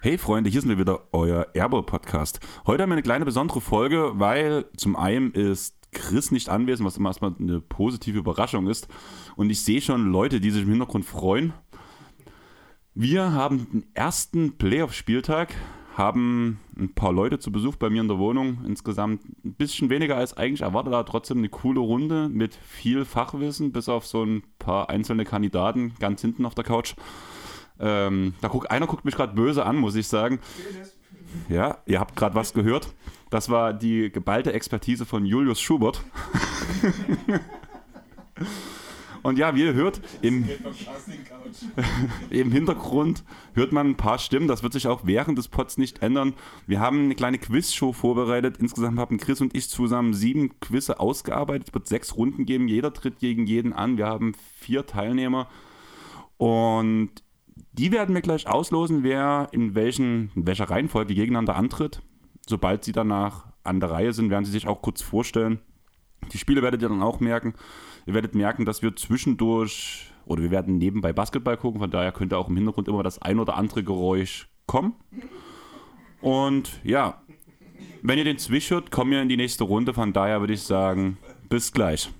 Hey Freunde, hier sind wir wieder, euer Airball-Podcast. Heute haben wir eine kleine besondere Folge, weil zum einen ist Chris nicht anwesend, was immer erstmal eine positive Überraschung ist. Und ich sehe schon Leute, die sich im Hintergrund freuen. Wir haben den ersten Playoff-Spieltag, haben ein paar Leute zu Besuch bei mir in der Wohnung. Insgesamt ein bisschen weniger als eigentlich erwartet, aber trotzdem eine coole Runde mit viel Fachwissen, bis auf so ein paar einzelne Kandidaten ganz hinten auf der Couch. Ähm, da guckt, einer guckt mich gerade böse an, muss ich sagen. Ja, ihr habt gerade was gehört. Das war die geballte Expertise von Julius Schubert. Und ja, wie ihr hört, im, im Hintergrund hört man ein paar Stimmen. Das wird sich auch während des Pods nicht ändern. Wir haben eine kleine Quizshow vorbereitet. Insgesamt haben Chris und ich zusammen sieben Quizze ausgearbeitet. Es wird sechs Runden geben. Jeder tritt gegen jeden an. Wir haben vier Teilnehmer. Und die werden wir gleich auslosen, wer in, welchen, in welcher Reihenfolge gegeneinander antritt. Sobald sie danach an der Reihe sind, werden sie sich auch kurz vorstellen. Die Spiele werdet ihr dann auch merken. Ihr werdet merken, dass wir zwischendurch oder wir werden nebenbei Basketball gucken, von daher könnte auch im Hintergrund immer das ein oder andere Geräusch kommen. Und ja, wenn ihr den Zwisch hört, kommen wir in die nächste Runde. Von daher würde ich sagen, bis gleich.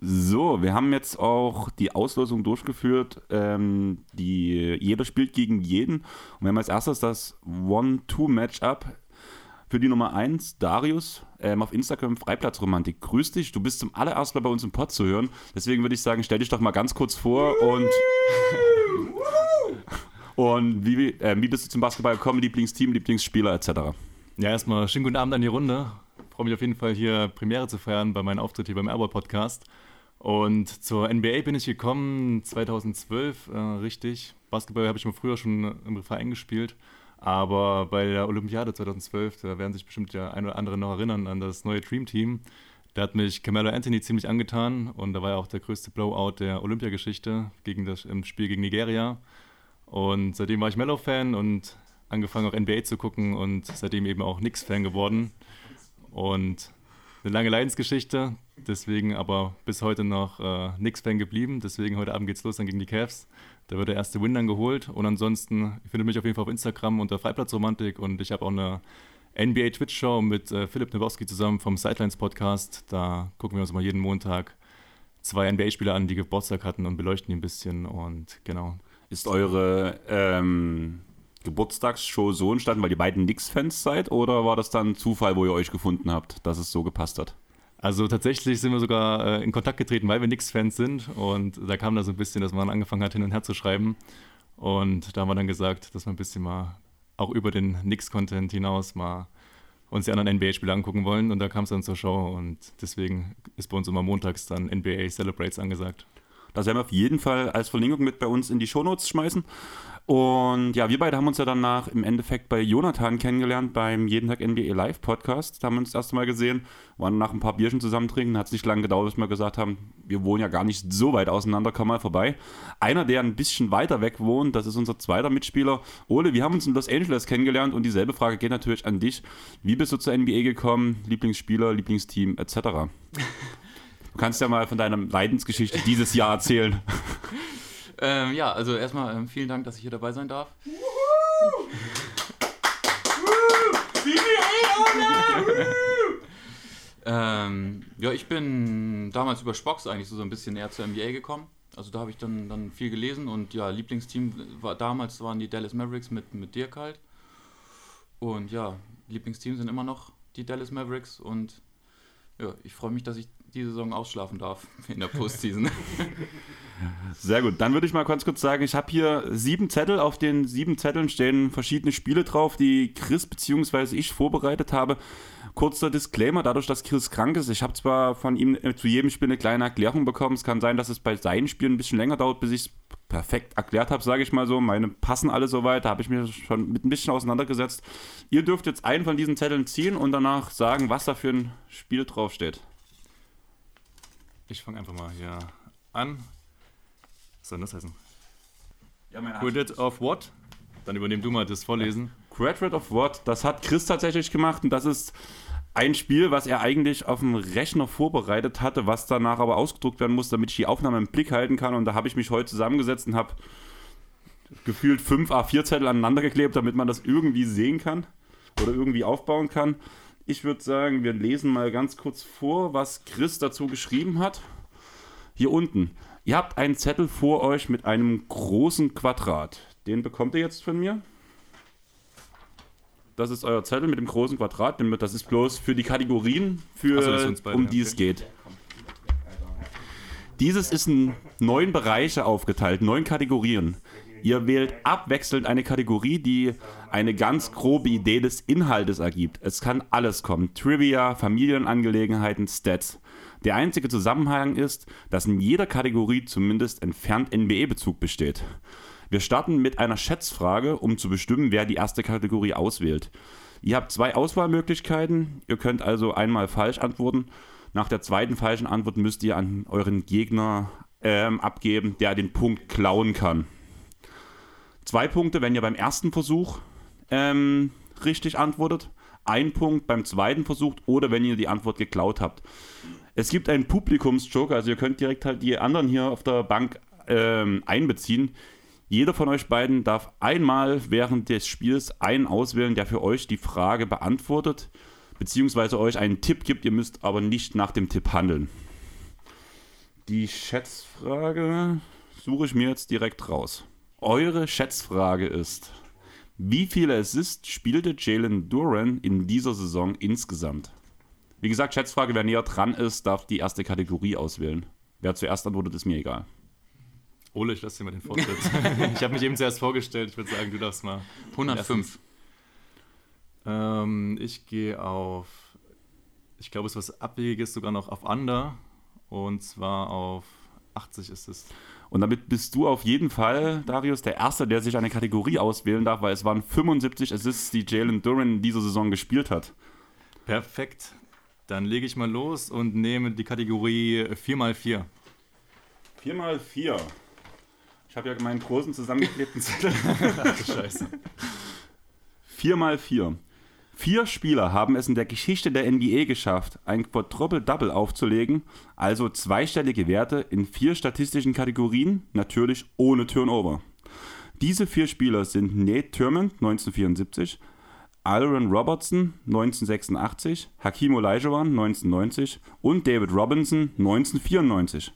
So, wir haben jetzt auch die Auslosung durchgeführt. Ähm, die, jeder spielt gegen jeden. Und wir haben als erstes das One-Two-Matchup für die Nummer 1, Darius, ähm, auf Instagram Freiplatzromantik. Grüß dich, du bist zum allerersten Mal bei uns im Pod zu hören. Deswegen würde ich sagen, stell dich doch mal ganz kurz vor und. und wie, äh, wie bist du zum Basketball gekommen? Lieblingsteam, Lieblingsspieler etc. Ja, erstmal schönen guten Abend an die Runde. Freue mich auf jeden Fall hier Premiere zu feiern bei meinem Auftritt hier beim Airball Podcast. Und zur NBA bin ich gekommen 2012, äh, richtig. Basketball habe ich mal früher schon im Verein gespielt. Aber bei der Olympiade 2012, da werden sich bestimmt der ein oder andere noch erinnern an das neue Dream Team. Da hat mich Camelo Anthony ziemlich angetan und da war ja auch der größte Blowout der Olympiageschichte im Spiel gegen Nigeria. Und seitdem war ich Mellow-Fan und angefangen auch NBA zu gucken und seitdem eben auch Knicks-Fan geworden. Und eine lange Leidensgeschichte, deswegen aber bis heute noch äh, Knicks-Fan geblieben. Deswegen heute Abend geht's los dann gegen die Cavs. Da wird der erste Win dann geholt. Und ansonsten, ich finde mich auf jeden Fall auf Instagram unter Freiplatzromantik und ich habe auch eine NBA Twitch-Show mit äh, Philipp Nowowski zusammen vom Sidelines Podcast. Da gucken wir uns mal jeden Montag zwei NBA-Spieler an, die Geburtstag hatten und beleuchten die ein bisschen. Und genau. Ist eure ähm, Geburtstagsshow so entstanden, weil ihr beiden Knicks-Fans seid? Oder war das dann Zufall, wo ihr euch gefunden habt, dass es so gepasst hat? Also tatsächlich sind wir sogar äh, in Kontakt getreten, weil wir Knicks-Fans sind. Und da kam da so ein bisschen, dass man angefangen hat, hin und her zu schreiben. Und da haben wir dann gesagt, dass wir ein bisschen mal auch über den Knicks-Content hinaus mal uns die anderen NBA-Spiele angucken wollen. Und da kam es dann zur Show. Und deswegen ist bei uns immer montags dann NBA Celebrates angesagt. Das werden wir auf jeden Fall als Verlinkung mit bei uns in die Shownotes schmeißen. Und ja, wir beide haben uns ja danach im Endeffekt bei Jonathan kennengelernt beim Jeden Tag NBA Live Podcast. Da haben wir uns das erste Mal gesehen, waren nach ein paar Bierchen zusammen trinken. Hat es nicht lange gedauert, bis wir gesagt haben, wir wohnen ja gar nicht so weit auseinander, komm mal vorbei. Einer, der ein bisschen weiter weg wohnt, das ist unser zweiter Mitspieler. Ole, wir haben uns in Los Angeles kennengelernt und dieselbe Frage geht natürlich an dich. Wie bist du zur NBA gekommen? Lieblingsspieler, Lieblingsteam etc. Du kannst ja mal von deiner Leidensgeschichte dieses Jahr erzählen. Ähm, ja, also erstmal ähm, vielen Dank, dass ich hier dabei sein darf. ähm, ja, ich bin damals über Spox eigentlich so, so ein bisschen näher zur NBA gekommen. Also da habe ich dann, dann viel gelesen und ja, Lieblingsteam war damals waren die Dallas Mavericks mit, mit Dirk halt. Und ja, Lieblingsteam sind immer noch die Dallas Mavericks und ja, ich freue mich, dass ich die Saison ausschlafen darf in der Postseason. Sehr gut. Dann würde ich mal ganz kurz sagen, ich habe hier sieben Zettel. Auf den sieben Zetteln stehen verschiedene Spiele drauf, die Chris bzw. ich vorbereitet habe. Kurzer Disclaimer, dadurch, dass Chris krank ist, ich habe zwar von ihm zu jedem Spiel eine kleine Erklärung bekommen. Es kann sein, dass es bei seinen Spielen ein bisschen länger dauert, bis ich es perfekt erklärt habe, sage ich mal so. Meine passen alle soweit, da habe ich mir schon mit ein bisschen auseinandergesetzt. Ihr dürft jetzt einen von diesen Zetteln ziehen und danach sagen, was da für ein Spiel draufsteht. Ich fange einfach mal hier an. Was soll das heißen? Ja, Good it of what? Dann übernehm du mal das Vorlesen. Graduate of What, das hat Chris tatsächlich gemacht und das ist ein Spiel, was er eigentlich auf dem Rechner vorbereitet hatte, was danach aber ausgedruckt werden muss, damit ich die Aufnahme im Blick halten kann. Und da habe ich mich heute zusammengesetzt und habe gefühlt fünf A4-Zettel aneinander geklebt, damit man das irgendwie sehen kann oder irgendwie aufbauen kann. Ich würde sagen, wir lesen mal ganz kurz vor, was Chris dazu geschrieben hat. Hier unten. Ihr habt einen Zettel vor euch mit einem großen Quadrat. Den bekommt ihr jetzt von mir. Das ist euer Zettel mit dem großen Quadrat. Das ist bloß für die Kategorien, für, so, beide, um die es geht. Dieses ist in neun Bereiche aufgeteilt, neun Kategorien. Ihr wählt abwechselnd eine Kategorie, die eine ganz grobe Idee des Inhaltes ergibt. Es kann alles kommen. Trivia, Familienangelegenheiten, Stats. Der einzige Zusammenhang ist, dass in jeder Kategorie zumindest entfernt NBA-Bezug besteht. Wir starten mit einer Schätzfrage, um zu bestimmen, wer die erste Kategorie auswählt. Ihr habt zwei Auswahlmöglichkeiten. Ihr könnt also einmal falsch antworten. Nach der zweiten falschen Antwort müsst ihr an euren Gegner ähm, abgeben, der den Punkt klauen kann. Zwei Punkte, wenn ihr beim ersten Versuch ähm, richtig antwortet. Ein Punkt beim zweiten Versuch oder wenn ihr die Antwort geklaut habt. Es gibt einen Publikumsjoker, also ihr könnt direkt halt die anderen hier auf der Bank ähm, einbeziehen. Jeder von euch beiden darf einmal während des Spiels einen auswählen, der für euch die Frage beantwortet, beziehungsweise euch einen Tipp gibt. Ihr müsst aber nicht nach dem Tipp handeln. Die Schätzfrage suche ich mir jetzt direkt raus. Eure Schätzfrage ist, wie viele Assists spielte Jalen Duran in dieser Saison insgesamt? Wie gesagt, Schätzfrage, wer näher dran ist, darf die erste Kategorie auswählen. Wer zuerst antwortet, ist mir egal. Ole, ich lasse dir mal den Vortritt. ich habe mich eben zuerst vorgestellt. Ich würde sagen, du darfst mal. 105. Ähm, ich gehe auf, ich glaube, es ist was Abwegiges, sogar noch auf Under. Und zwar auf 80 ist es. Und damit bist du auf jeden Fall, Darius, der Erste, der sich eine Kategorie auswählen darf, weil es waren 75 Assists, die Jalen Duran in dieser Saison gespielt hat. Perfekt. Dann lege ich mal los und nehme die Kategorie 4x4. 4 mal 4. Ich habe ja meinen großen zusammengeklebten Zettel. Ach Scheiße. 4 mal 4. Vier Spieler haben es in der Geschichte der NBA geschafft, ein Quadruple-Double aufzulegen, also zweistellige Werte in vier statistischen Kategorien, natürlich ohne Turnover. Diese vier Spieler sind Nate Thurmond 1974, Aaron Robertson 1986, Hakim Olajuwon 1990 und David Robinson 1994.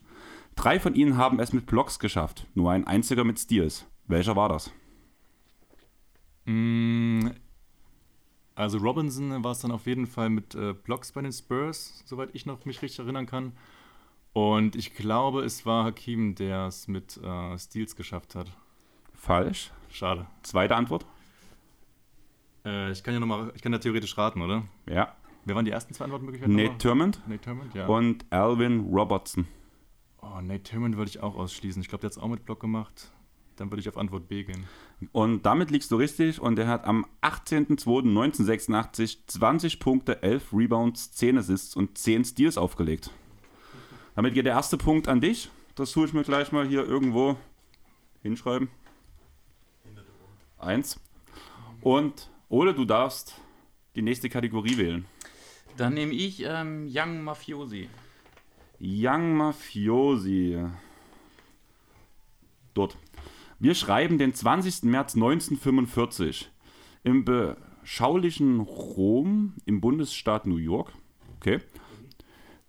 Drei von ihnen haben es mit Blocks geschafft, nur ein einziger mit Steals. Welcher war das? Mm, Also Robinson war es dann auf jeden Fall mit äh, Blocks bei den Spurs, soweit ich noch mich richtig erinnern kann. Und ich glaube, es war Hakim, der es mit äh, Steals geschafft hat. Falsch. Schade. Zweite Antwort? Äh, ich kann ja noch mal, ich kann ja theoretisch raten, oder? Ja. Wer waren die ersten zwei Antwortmöglichkeiten? Nate nochmal? Thurmond Nate Thurmond, ja. und Alvin Robertson. oh, Nate Thurmond würde ich auch ausschließen. Ich glaube, der hat es auch mit Block gemacht. Dann würde ich auf Antwort B gehen. Und damit liegst du richtig und er hat am 18.02.1986 20 Punkte, 11 Rebounds, 10 Assists und 10 Steals aufgelegt. Damit geht der erste Punkt an dich. Das tue ich mir gleich mal hier irgendwo hinschreiben. Eins. Und Ole, du darfst die nächste Kategorie wählen. Dann nehme ich ähm, Young Mafiosi. Young Mafiosi. Dort. Wir schreiben den 20. März 1945 im beschaulichen Rom im Bundesstaat New York. Okay.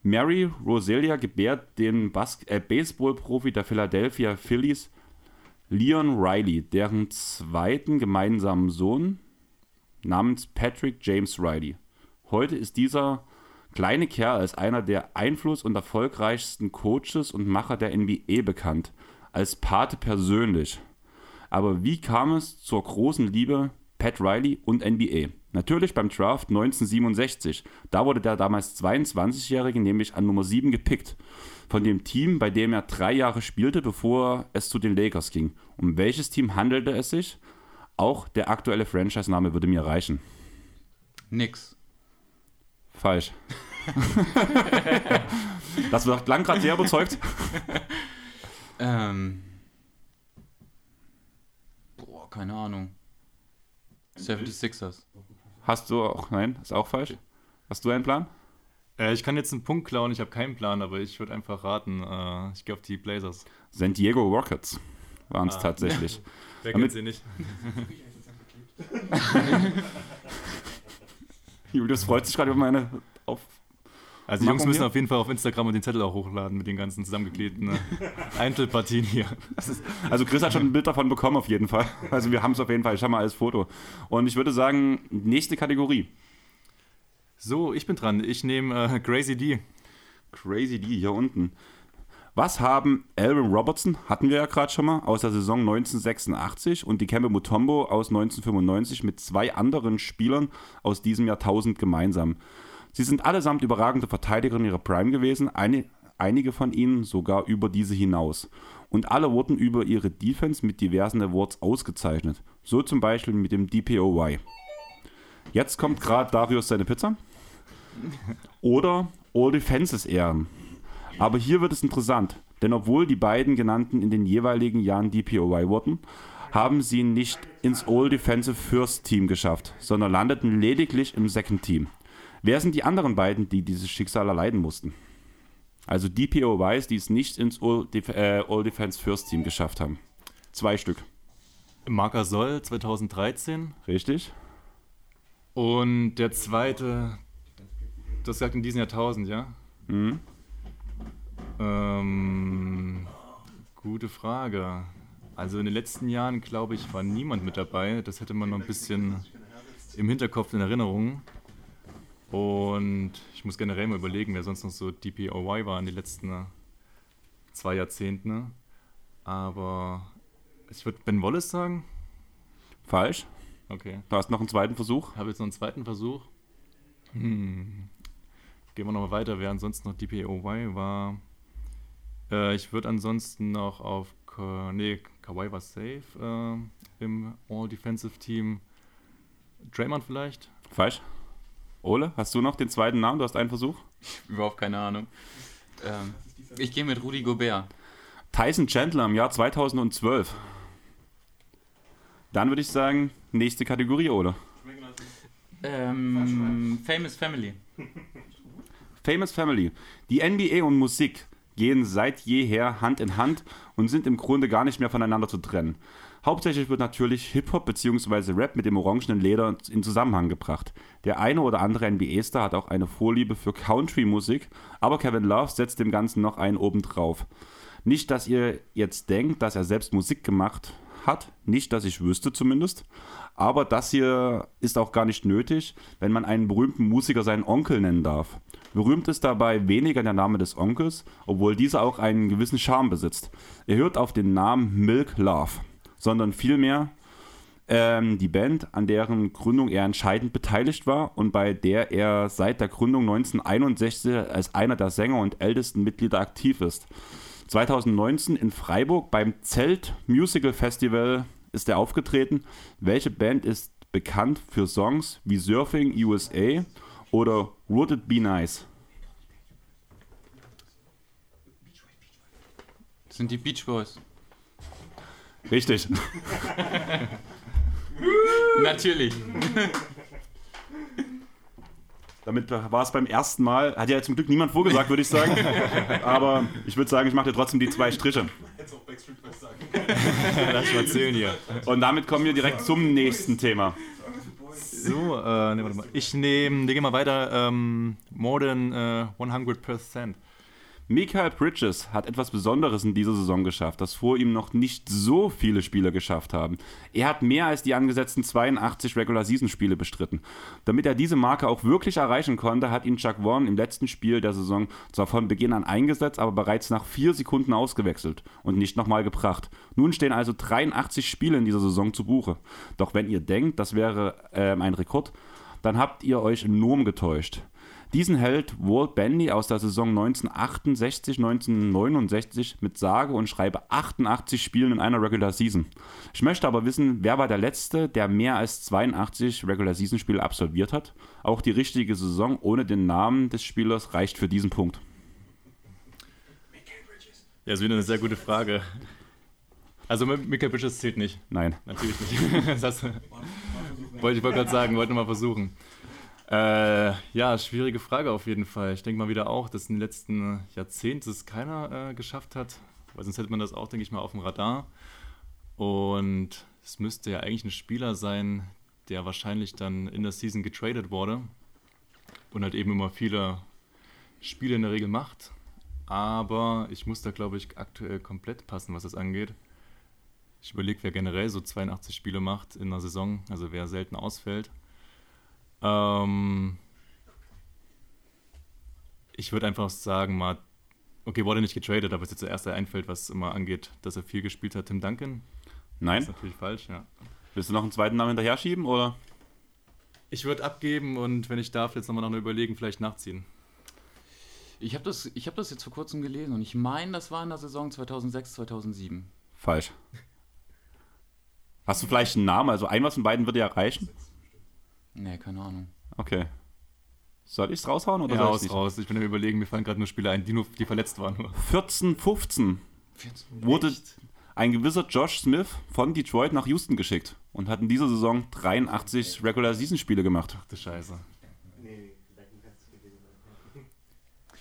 Mary Roselia gebärt den Bas äh, Baseballprofi der Philadelphia Phillies, Leon Riley, deren zweiten gemeinsamen Sohn namens Patrick James Riley. Heute ist dieser kleine Kerl als einer der einfluss- und erfolgreichsten Coaches und Macher der NBA bekannt, als Pate persönlich. Aber wie kam es zur großen Liebe Pat Riley und NBA? Natürlich beim Draft 1967. Da wurde der damals 22-Jährige nämlich an Nummer 7 gepickt. Von dem Team, bei dem er drei Jahre spielte, bevor es zu den Lakers ging. Um welches Team handelte es sich? Auch der aktuelle Franchise-Name würde mir reichen. Nix. Falsch. das wird lang gerade sehr überzeugt. Ähm. Boah, keine Ahnung. 76ers. Hast du auch, nein, ist auch falsch. Hast du einen Plan? Äh, ich kann jetzt einen Punkt klauen, ich habe keinen Plan, aber ich würde einfach raten. Äh, ich gehe auf die Blazers. San Diego Rockets waren es Ah. tatsächlich. Wer kennt sie nicht? Julius freut sich gerade über meine. Also die Jungs müssen auf jeden Fall auf Instagram und den Zettel auch hochladen mit den ganzen zusammengeklebten äh, Einzelpartien hier. Also Chris hat schon ein Bild davon bekommen auf jeden Fall. Also wir haben es auf jeden Fall. Ich habe mal als Foto. Und ich würde sagen, nächste Kategorie. So, ich bin dran. Ich nehme äh, Crazy D. Crazy D hier unten. Was haben Alvin Robertson, hatten wir ja gerade schon mal, aus der Saison 1986 und Dikembe Mutombo aus 1995 mit zwei anderen Spielern aus diesem Jahrtausend gemeinsam? Sie sind allesamt überragende Verteidiger in ihrer Prime gewesen, eine, einige von ihnen sogar über diese hinaus. Und alle wurden über ihre Defense mit diversen Awards ausgezeichnet. So zum Beispiel mit dem DPOY. Jetzt kommt gerade Darius seine Pizza. Oder All Defenses Ehren. Aber hier wird es interessant, denn obwohl die beiden genannten in den jeweiligen Jahren DPOY wurden, haben sie nicht ins All Defensive First Team geschafft, sondern landeten lediglich im Second Team. Wer sind die anderen beiden, die dieses Schicksal erleiden mussten? Also DPOYs, die es nicht ins All, Def äh, All Defense First Team geschafft haben. Zwei Stück, Marker Soll 2013. richtig? Und der zweite, das sagt in diesem Jahrtausend, ja? Mhm. Ähm, gute Frage. Also in den letzten Jahren, glaube ich, war niemand mit dabei. Das hätte man noch ein bisschen im Hinterkopf in Erinnerung. Und ich muss generell mal überlegen, wer sonst noch so DPOY war in den letzten äh, zwei Jahrzehnten. Aber ich würde Ben Wallace sagen. Falsch. Okay. Du hast noch einen zweiten Versuch. Ich habe jetzt noch einen zweiten Versuch. Hm. Gehen wir nochmal weiter, wer ansonsten noch DPOY war. Äh, ich würde ansonsten noch auf. Ka nee, Kawhi war safe äh, im All-Defensive Team. Draymond vielleicht? Falsch. Ole, hast du noch den zweiten Namen? Du hast einen Versuch. Überhaupt keine Ahnung. Ähm, ich gehe mit Rudi Gobert. Tyson Chandler im Jahr 2012. Dann würde ich sagen, nächste Kategorie, oder? Ähm, Famous Family. Famous Family. Die NBA und Musik gehen seit jeher Hand in Hand und sind im Grunde gar nicht mehr voneinander zu trennen. Hauptsächlich wird natürlich Hip-Hop bzw. Rap mit dem orangenen Leder in Zusammenhang gebracht. Der eine oder andere NBA-Star hat auch eine Vorliebe für Country-Musik, aber Kevin Love setzt dem Ganzen noch einen obendrauf. Nicht, dass ihr jetzt denkt, dass er selbst Musik gemacht hat, nicht, dass ich wüsste zumindest, aber das hier ist auch gar nicht nötig, wenn man einen berühmten Musiker seinen Onkel nennen darf. Berühmt ist dabei weniger der Name des Onkels, obwohl dieser auch einen gewissen Charme besitzt. Er hört auf den Namen Milk Love, sondern vielmehr ähm, die Band, an deren Gründung er entscheidend beteiligt war und bei der er seit der Gründung 1961 als einer der Sänger und ältesten Mitglieder aktiv ist. 2019 in Freiburg beim Zelt Musical Festival ist er aufgetreten. Welche Band ist bekannt für Songs wie Surfing USA oder Would It Be Nice? Das sind die Beach Boys. Richtig. Natürlich. Damit war es beim ersten Mal. Hat ja zum Glück niemand vorgesagt, würde ich sagen. Aber ich würde sagen, ich mache dir trotzdem die zwei Striche. Hättest auch Backstreet Boys sagen Lass mal zählen hier. Und damit kommen wir direkt zum nächsten Thema. So, äh, nee, warte mal. Ich nehme, wir gehen mal weiter. Ähm, more than äh, 100%. Michael Bridges hat etwas Besonderes in dieser Saison geschafft, das vor ihm noch nicht so viele Spieler geschafft haben. Er hat mehr als die angesetzten 82 Regular-Season-Spiele bestritten. Damit er diese Marke auch wirklich erreichen konnte, hat ihn Chuck Vaughn im letzten Spiel der Saison zwar von Beginn an eingesetzt, aber bereits nach vier Sekunden ausgewechselt und nicht nochmal gebracht. Nun stehen also 83 Spiele in dieser Saison zu Buche. Doch wenn ihr denkt, das wäre ähm, ein Rekord, dann habt ihr euch enorm getäuscht. Diesen hält Walt Bendy aus der Saison 1968, 1969 mit sage und schreibe 88 Spielen in einer Regular Season. Ich möchte aber wissen, wer war der Letzte, der mehr als 82 Regular Season Spiele absolviert hat? Auch die richtige Saison ohne den Namen des Spielers reicht für diesen Punkt. Ja, ist wieder eine sehr gute Frage. Also Michael Bridges zählt nicht. Nein. Natürlich nicht. das wollte ich wollte gerade sagen, wollte mal versuchen. Äh, ja, schwierige Frage auf jeden Fall. Ich denke mal wieder auch, dass in den letzten Jahrzehnten es keiner äh, geschafft hat, weil sonst hätte man das auch, denke ich mal, auf dem Radar. Und es müsste ja eigentlich ein Spieler sein, der wahrscheinlich dann in der Season getradet wurde und halt eben immer viele Spiele in der Regel macht. Aber ich muss da, glaube ich, aktuell komplett passen, was das angeht. Ich überlege, wer generell so 82 Spiele macht in einer Saison, also wer selten ausfällt. Ähm ich würde einfach sagen, mal, okay, wurde nicht getradet, aber es ist jetzt der erste einfällt, was immer angeht, dass er viel gespielt hat, Tim Duncan. Nein. Das ist natürlich falsch, ja. Willst du noch einen zweiten Namen hinterher schieben oder? Ich würde abgeben und wenn ich darf, jetzt nochmal noch überlegen, vielleicht nachziehen. Ich habe das, hab das jetzt vor kurzem gelesen und ich meine, das war in der Saison 2006, 2007. Falsch. Hast du vielleicht einen Namen? Also ein was von beiden würde ja reichen. Nee, keine Ahnung. Okay. Soll ich es raushauen oder Ja, soll raus, ich's raus. Ich bin am überlegen, mir fallen gerade nur Spieler ein, die, nur, die verletzt waren. Nur. 14, 15 wurde ein gewisser Josh Smith von Detroit nach Houston geschickt und hat in dieser Saison 83 Regular Season Spiele gemacht. Ach du Scheiße.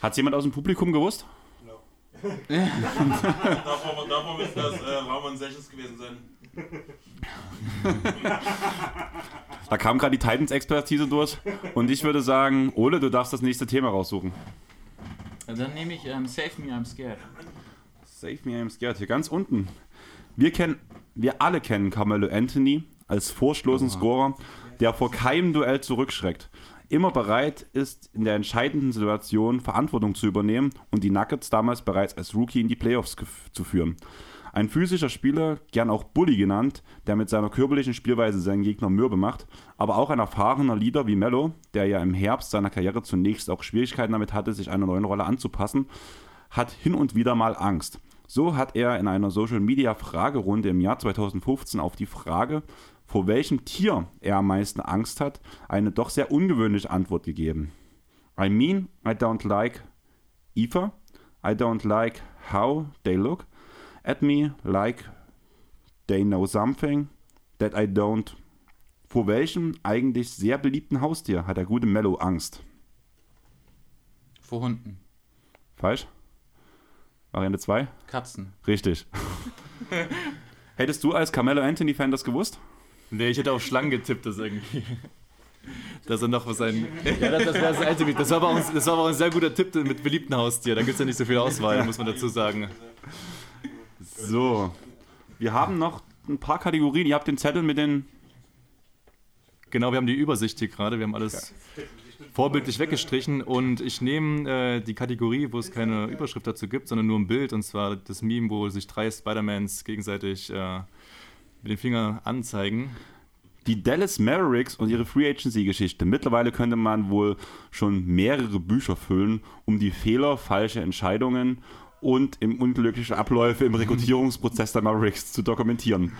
Hat jemand aus dem Publikum gewusst? Davor, davor müsste das äh, Ramon Sessions gewesen sein. Da kam gerade die Titans-Expertise durch und ich würde sagen, Ole, du darfst das nächste Thema raussuchen. Dann nehme ich ähm, Save Me, I'm Scared. Save me, I'm scared. Hier ganz unten. Wir kennen, wir alle kennen Carmelo Anthony als furchtlosen Scorer, der vor keinem Duell zurückschreckt. Immer bereit ist, in der entscheidenden Situation Verantwortung zu übernehmen und die Nuggets damals bereits als Rookie in die Playoffs zu führen. Ein physischer Spieler, gern auch Bully genannt, der mit seiner körperlichen Spielweise seinen Gegner mürbe macht, aber auch ein erfahrener Leader wie Mello, der ja im Herbst seiner Karriere zunächst auch Schwierigkeiten damit hatte, sich einer neuen Rolle anzupassen, hat hin und wieder mal Angst. So hat er in einer Social Media Fragerunde im Jahr 2015 auf die Frage, vor welchem Tier er am meisten Angst hat, eine doch sehr ungewöhnliche Antwort gegeben. I mean, I don't like ether. I don't like how they look at me like they know something that I don't. Vor welchem eigentlich sehr beliebten Haustier hat der gute Mello Angst? Vor Hunden. Falsch? Variante 2? Katzen. Richtig. Hättest du als Carmelo Anthony-Fan das gewusst? Nee, ich hätte auf Schlangen getippt, das irgendwie. Dass er noch was ein. Ja, das, das das Einzige. Das war, aber auch, ein- das war aber auch ein sehr guter Tipp mit beliebten Haustier. Da gibt es ja nicht so viel Auswahl, muss man dazu sagen. So. Wir haben noch ein paar Kategorien. Ihr habt den Zettel mit den. Genau, wir haben die Übersicht hier gerade. Wir haben alles vorbildlich weggestrichen und ich nehme äh, die Kategorie, wo es keine Überschrift dazu gibt, sondern nur ein Bild und zwar das Meme, wo sich drei Spider-Mans gegenseitig äh, mit den Fingern anzeigen. Die Dallas Mavericks und ihre Free Agency-Geschichte. Mittlerweile könnte man wohl schon mehrere Bücher füllen, um die Fehler, falsche Entscheidungen und im unglücklichen Abläufe im Rekrutierungsprozess der Mavericks zu dokumentieren.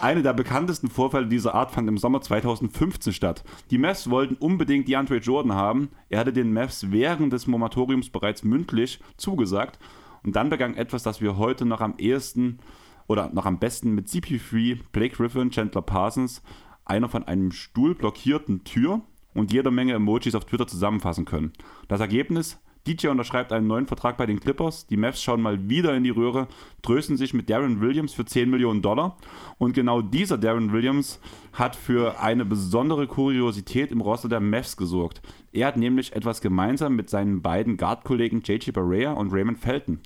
Eine der bekanntesten Vorfälle dieser Art fand im Sommer 2015 statt. Die Mavs wollten unbedingt DeAndre Jordan haben. Er hatte den Mavs während des Moratoriums bereits mündlich zugesagt. Und dann begann etwas, das wir heute noch am ehesten oder noch am besten mit CP3, Blake Griffin, Chandler Parsons, einer von einem Stuhl blockierten Tür und jeder Menge Emojis auf Twitter zusammenfassen können. Das Ergebnis? DJ unterschreibt einen neuen Vertrag bei den Clippers, die Mavs schauen mal wieder in die Röhre, trösten sich mit Darren Williams für 10 Millionen Dollar und genau dieser Darren Williams hat für eine besondere Kuriosität im Roster der Mavs gesorgt. Er hat nämlich etwas gemeinsam mit seinen beiden Guard-Kollegen JJ Barea und Raymond Felton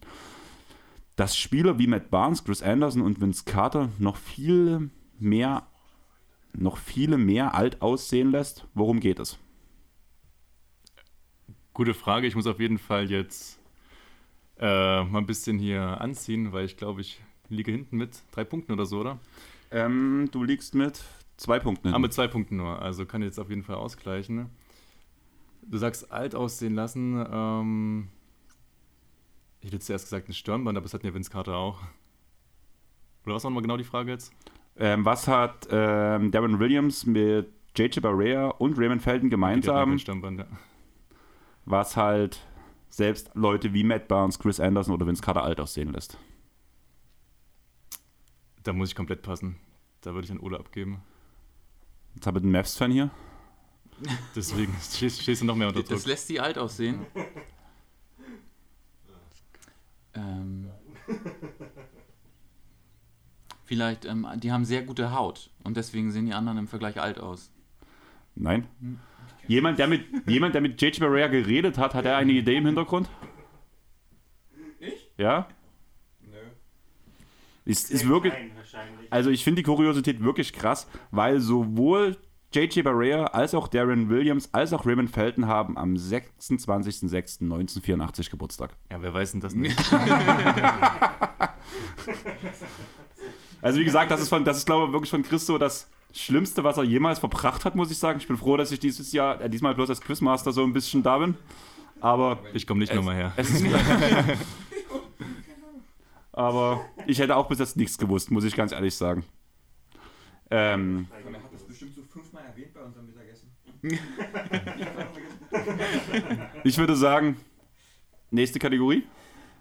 dass Spieler wie Matt Barnes, Chris Anderson und Vince Carter noch viel mehr, noch viele mehr alt aussehen lässt. Worum geht es? Gute Frage. Ich muss auf jeden Fall jetzt äh, mal ein bisschen hier anziehen, weil ich glaube, ich liege hinten mit drei Punkten oder so, oder? Ähm, du liegst mit zwei Punkten. Ah, mit zwei Punkten nur. Also kann ich jetzt auf jeden Fall ausgleichen. Du sagst alt aussehen lassen. Ähm, ich hätte zuerst gesagt ein Stirnband, aber das hatten ja Vince Carter auch. Oder was war nochmal genau die Frage jetzt? Ähm, was hat ähm, Darren Williams mit JJ Barea und Raymond Felton Die hatten ja gemeinsam, kein Stirnband, ja. Was halt selbst Leute wie Matt Barnes, Chris Anderson oder Vince Carter alt aussehen lässt? Da muss ich komplett passen. Da würde ich an Ole abgeben. Jetzt habe ich einen Mavs-Fan hier. Deswegen stehst, stehst du noch mehr unter Das Druck. lässt die alt aussehen. ähm, vielleicht, ähm, die haben sehr gute Haut und deswegen sehen die anderen im Vergleich alt aus. Nein. Jemand, der mit, jemand, der mit JJ Barrea geredet hat, hat er eine Idee im Hintergrund? Ich? Ja? Nö. Ist, ist wirklich, Nein, wahrscheinlich. also ich finde die Kuriosität wirklich krass, weil sowohl JJ Barrea als auch Darren Williams als auch Raymond Felton haben am 26.06.1984 Geburtstag. Ja, wer weiß denn das nicht? Also wie gesagt, das ist, von, das ist glaube ich wirklich von Christo das Schlimmste, was er jemals verbracht hat, muss ich sagen. Ich bin froh, dass ich dieses Jahr, äh, diesmal bloß als Quizmaster so ein bisschen da bin. Aber Ich komme nicht nochmal her. Es ist Aber ich hätte auch bis jetzt nichts gewusst, muss ich ganz ehrlich sagen. Ähm, Er hat das bestimmt so fünfmal erwähnt bei unserem Mittagessen. ich würde sagen, nächste Kategorie.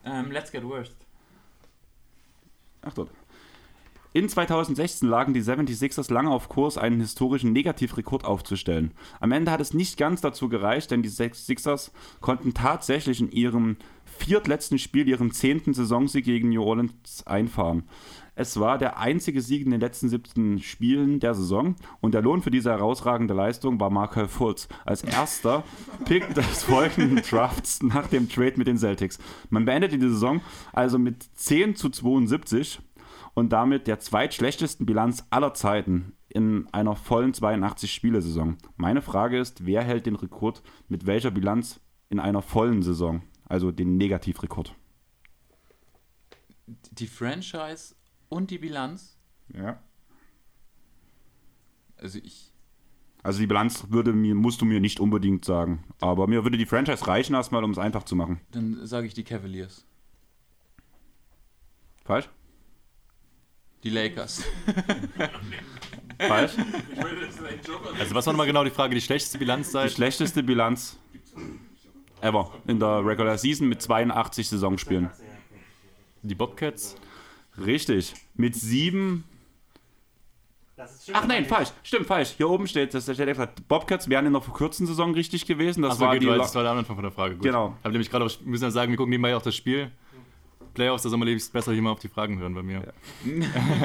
Ähm, let's get worst. Ach dort. In 2016 lagen die 76ers lange auf Kurs, einen historischen Negativrekord aufzustellen. Am Ende hat es nicht ganz dazu gereicht, denn die Sixers konnten tatsächlich in ihrem viertletzten Spiel ihren zehnten Saisonsieg gegen New Orleans einfahren. Es war der einzige Sieg in den letzten 17 Spielen der Saison und der Lohn für diese herausragende Leistung war Markel Fultz als erster Pick des folgenden Drafts nach dem Trade mit den Celtics. Man beendete die Saison also mit 10 zu 72 und damit der zweitschlechtesten Bilanz aller Zeiten in einer vollen 82-Spiele-Saison. Meine Frage ist, wer hält den Rekord mit welcher Bilanz in einer vollen Saison? Also den Negativrekord. Die Franchise und die Bilanz. Ja. Also ich. Also die Bilanz würde mir, musst du mir nicht unbedingt sagen. Aber mir würde die Franchise reichen erstmal, um es einfach zu machen. Dann sage ich die Cavaliers. Falsch? Die Lakers. Falsch? Also was war nochmal genau die Frage? Die schlechteste Bilanz Die seit... schlechteste Bilanz ever in der Regular Season mit 82 Saisonspielen. Die Bobcats? Richtig. Mit sieben Ach nein, falsch. Stimmt, falsch. Hier oben steht, das steht extra. Bobcats wären in der verkürzten Saison richtig gewesen. Das Achso, war geht, die. das war der Anfang von der Frage. Gut. Genau. Hab nämlich gerade, müssen ja sagen, wir gucken nebenbei auch das Spiel. Playoffs, da soll man liebst besser hier mal auf die Fragen hören bei mir.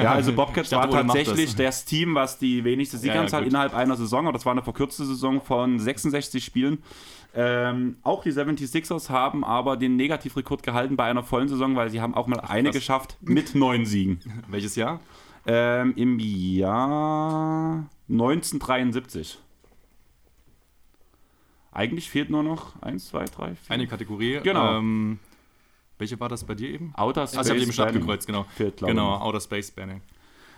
Ja, also Bobcats dachte, war tatsächlich das. das Team, was die wenigste Sieganzahl gut. innerhalb einer Saison, aber das war eine verkürzte Saison von 66 Spielen. Ähm, auch die 76ers haben aber den Negativrekord gehalten bei einer vollen Saison, weil sie haben auch mal eine krass. geschafft mit neun Siegen. Welches Jahr? Ähm, Im Jahr 1973. Eigentlich fehlt nur noch 1, 2, 3, 4. Eine Kategorie. Genau. Ähm, welche war das bei dir eben? Outer Space. Ah, ich habe eben schon abgekreuzt, genau. Glaube Genau. Outer Space Banning.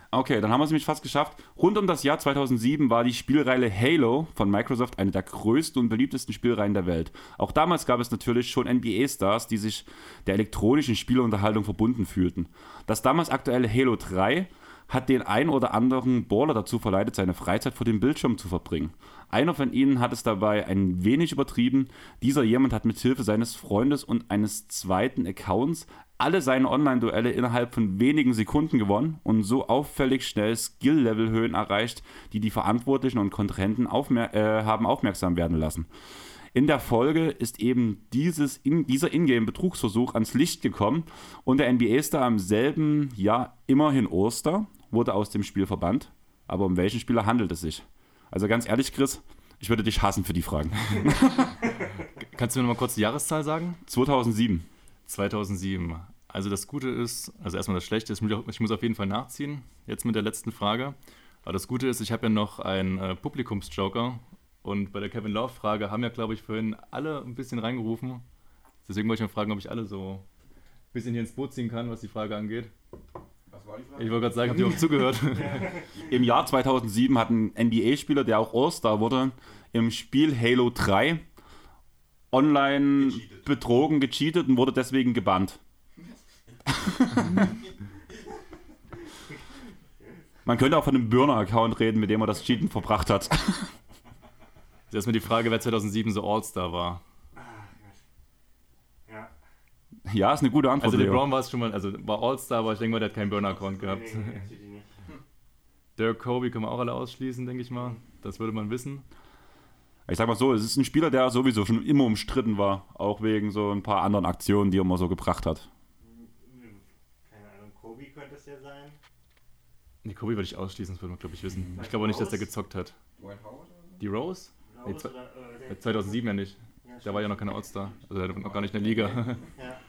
Okay, dann haben wir es nämlich fast geschafft. Rund um das Jahr 2007 war die Spielreihe Halo von Microsoft eine der größten und beliebtesten Spielreihen der Welt. Auch damals gab es natürlich schon NBA-Stars, die sich der elektronischen Spielunterhaltung verbunden fühlten. Das damals aktuelle Halo 3 hat den ein oder anderen Baller dazu verleitet, seine Freizeit vor dem Bildschirm zu verbringen. Einer von ihnen hat es dabei ein wenig übertrieben. Dieser jemand hat mit Hilfe seines Freundes und eines zweiten Accounts alle seine Online-Duelle innerhalb von wenigen Sekunden gewonnen und so auffällig schnell Skill-Level-Höhen erreicht, die die Verantwortlichen und Kontrahenten aufmer äh, haben aufmerksam werden lassen. In der Folge ist eben dieses in, dieser Ingame-Betrugsversuch ans Licht gekommen und der NBA-Star im selben Jahr immerhin Oster wurde aus dem Spiel verbannt. Aber um welchen Spieler handelt es sich? Also ganz ehrlich, Chris, ich würde dich hassen für die Fragen. Kannst du mir noch mal kurz die Jahreszahl sagen? 2007. 2007. Also das Gute ist, also erstmal das Schlechte ist, ich muss auf jeden Fall nachziehen, jetzt mit der letzten Frage. Aber das Gute ist, ich habe ja noch einen äh, Publikumsjoker und bei der Kevin Love-Frage haben ja, glaube ich, vorhin alle ein bisschen reingerufen. Deswegen wollte ich mal fragen, ob ich alle so ein bisschen hier ins Boot ziehen kann, was die Frage angeht. Ich wollte gerade sagen, habt ihr auch zugehört? Im Jahr 2007 hat ein NBA-Spieler, der auch All-Star wurde, im Spiel Halo 3 online Gecheatet. betrogen, gecheatet und wurde deswegen gebannt. Man könnte auch von einem Burner-Account reden, mit dem er das Cheaten verbracht hat. Das ist erstmal die Frage, wer 2007 so All-Star war. Ja. Ist eine gute Antwort. Also Leo. LeBron war es schon mal, also war All-Star, aber ich denke mal, der hat keinen Burner-Account gehabt. Nee, nee. Derek Kobe können wir auch alle ausschließen, denke ich mal. Das würde man wissen. Ich sag mal so, es ist ein Spieler, der sowieso schon immer umstritten war, auch wegen so ein paar anderen Aktionen, die er immer so gebracht hat. Keine Ahnung, Kobe könnte es ja sein. Nee, Kobe würde ich ausschließen, das würde man, glaube ich, wissen. Ich glaube auch nicht, dass der gezockt hat. Dwight Howard oder so? Die Rose? Nee, Rose zwei- oder, äh, der- 2007 ja nicht. Ja, Da war ja noch kein All-Star. Also der war noch gar nicht in der Liga. Ja,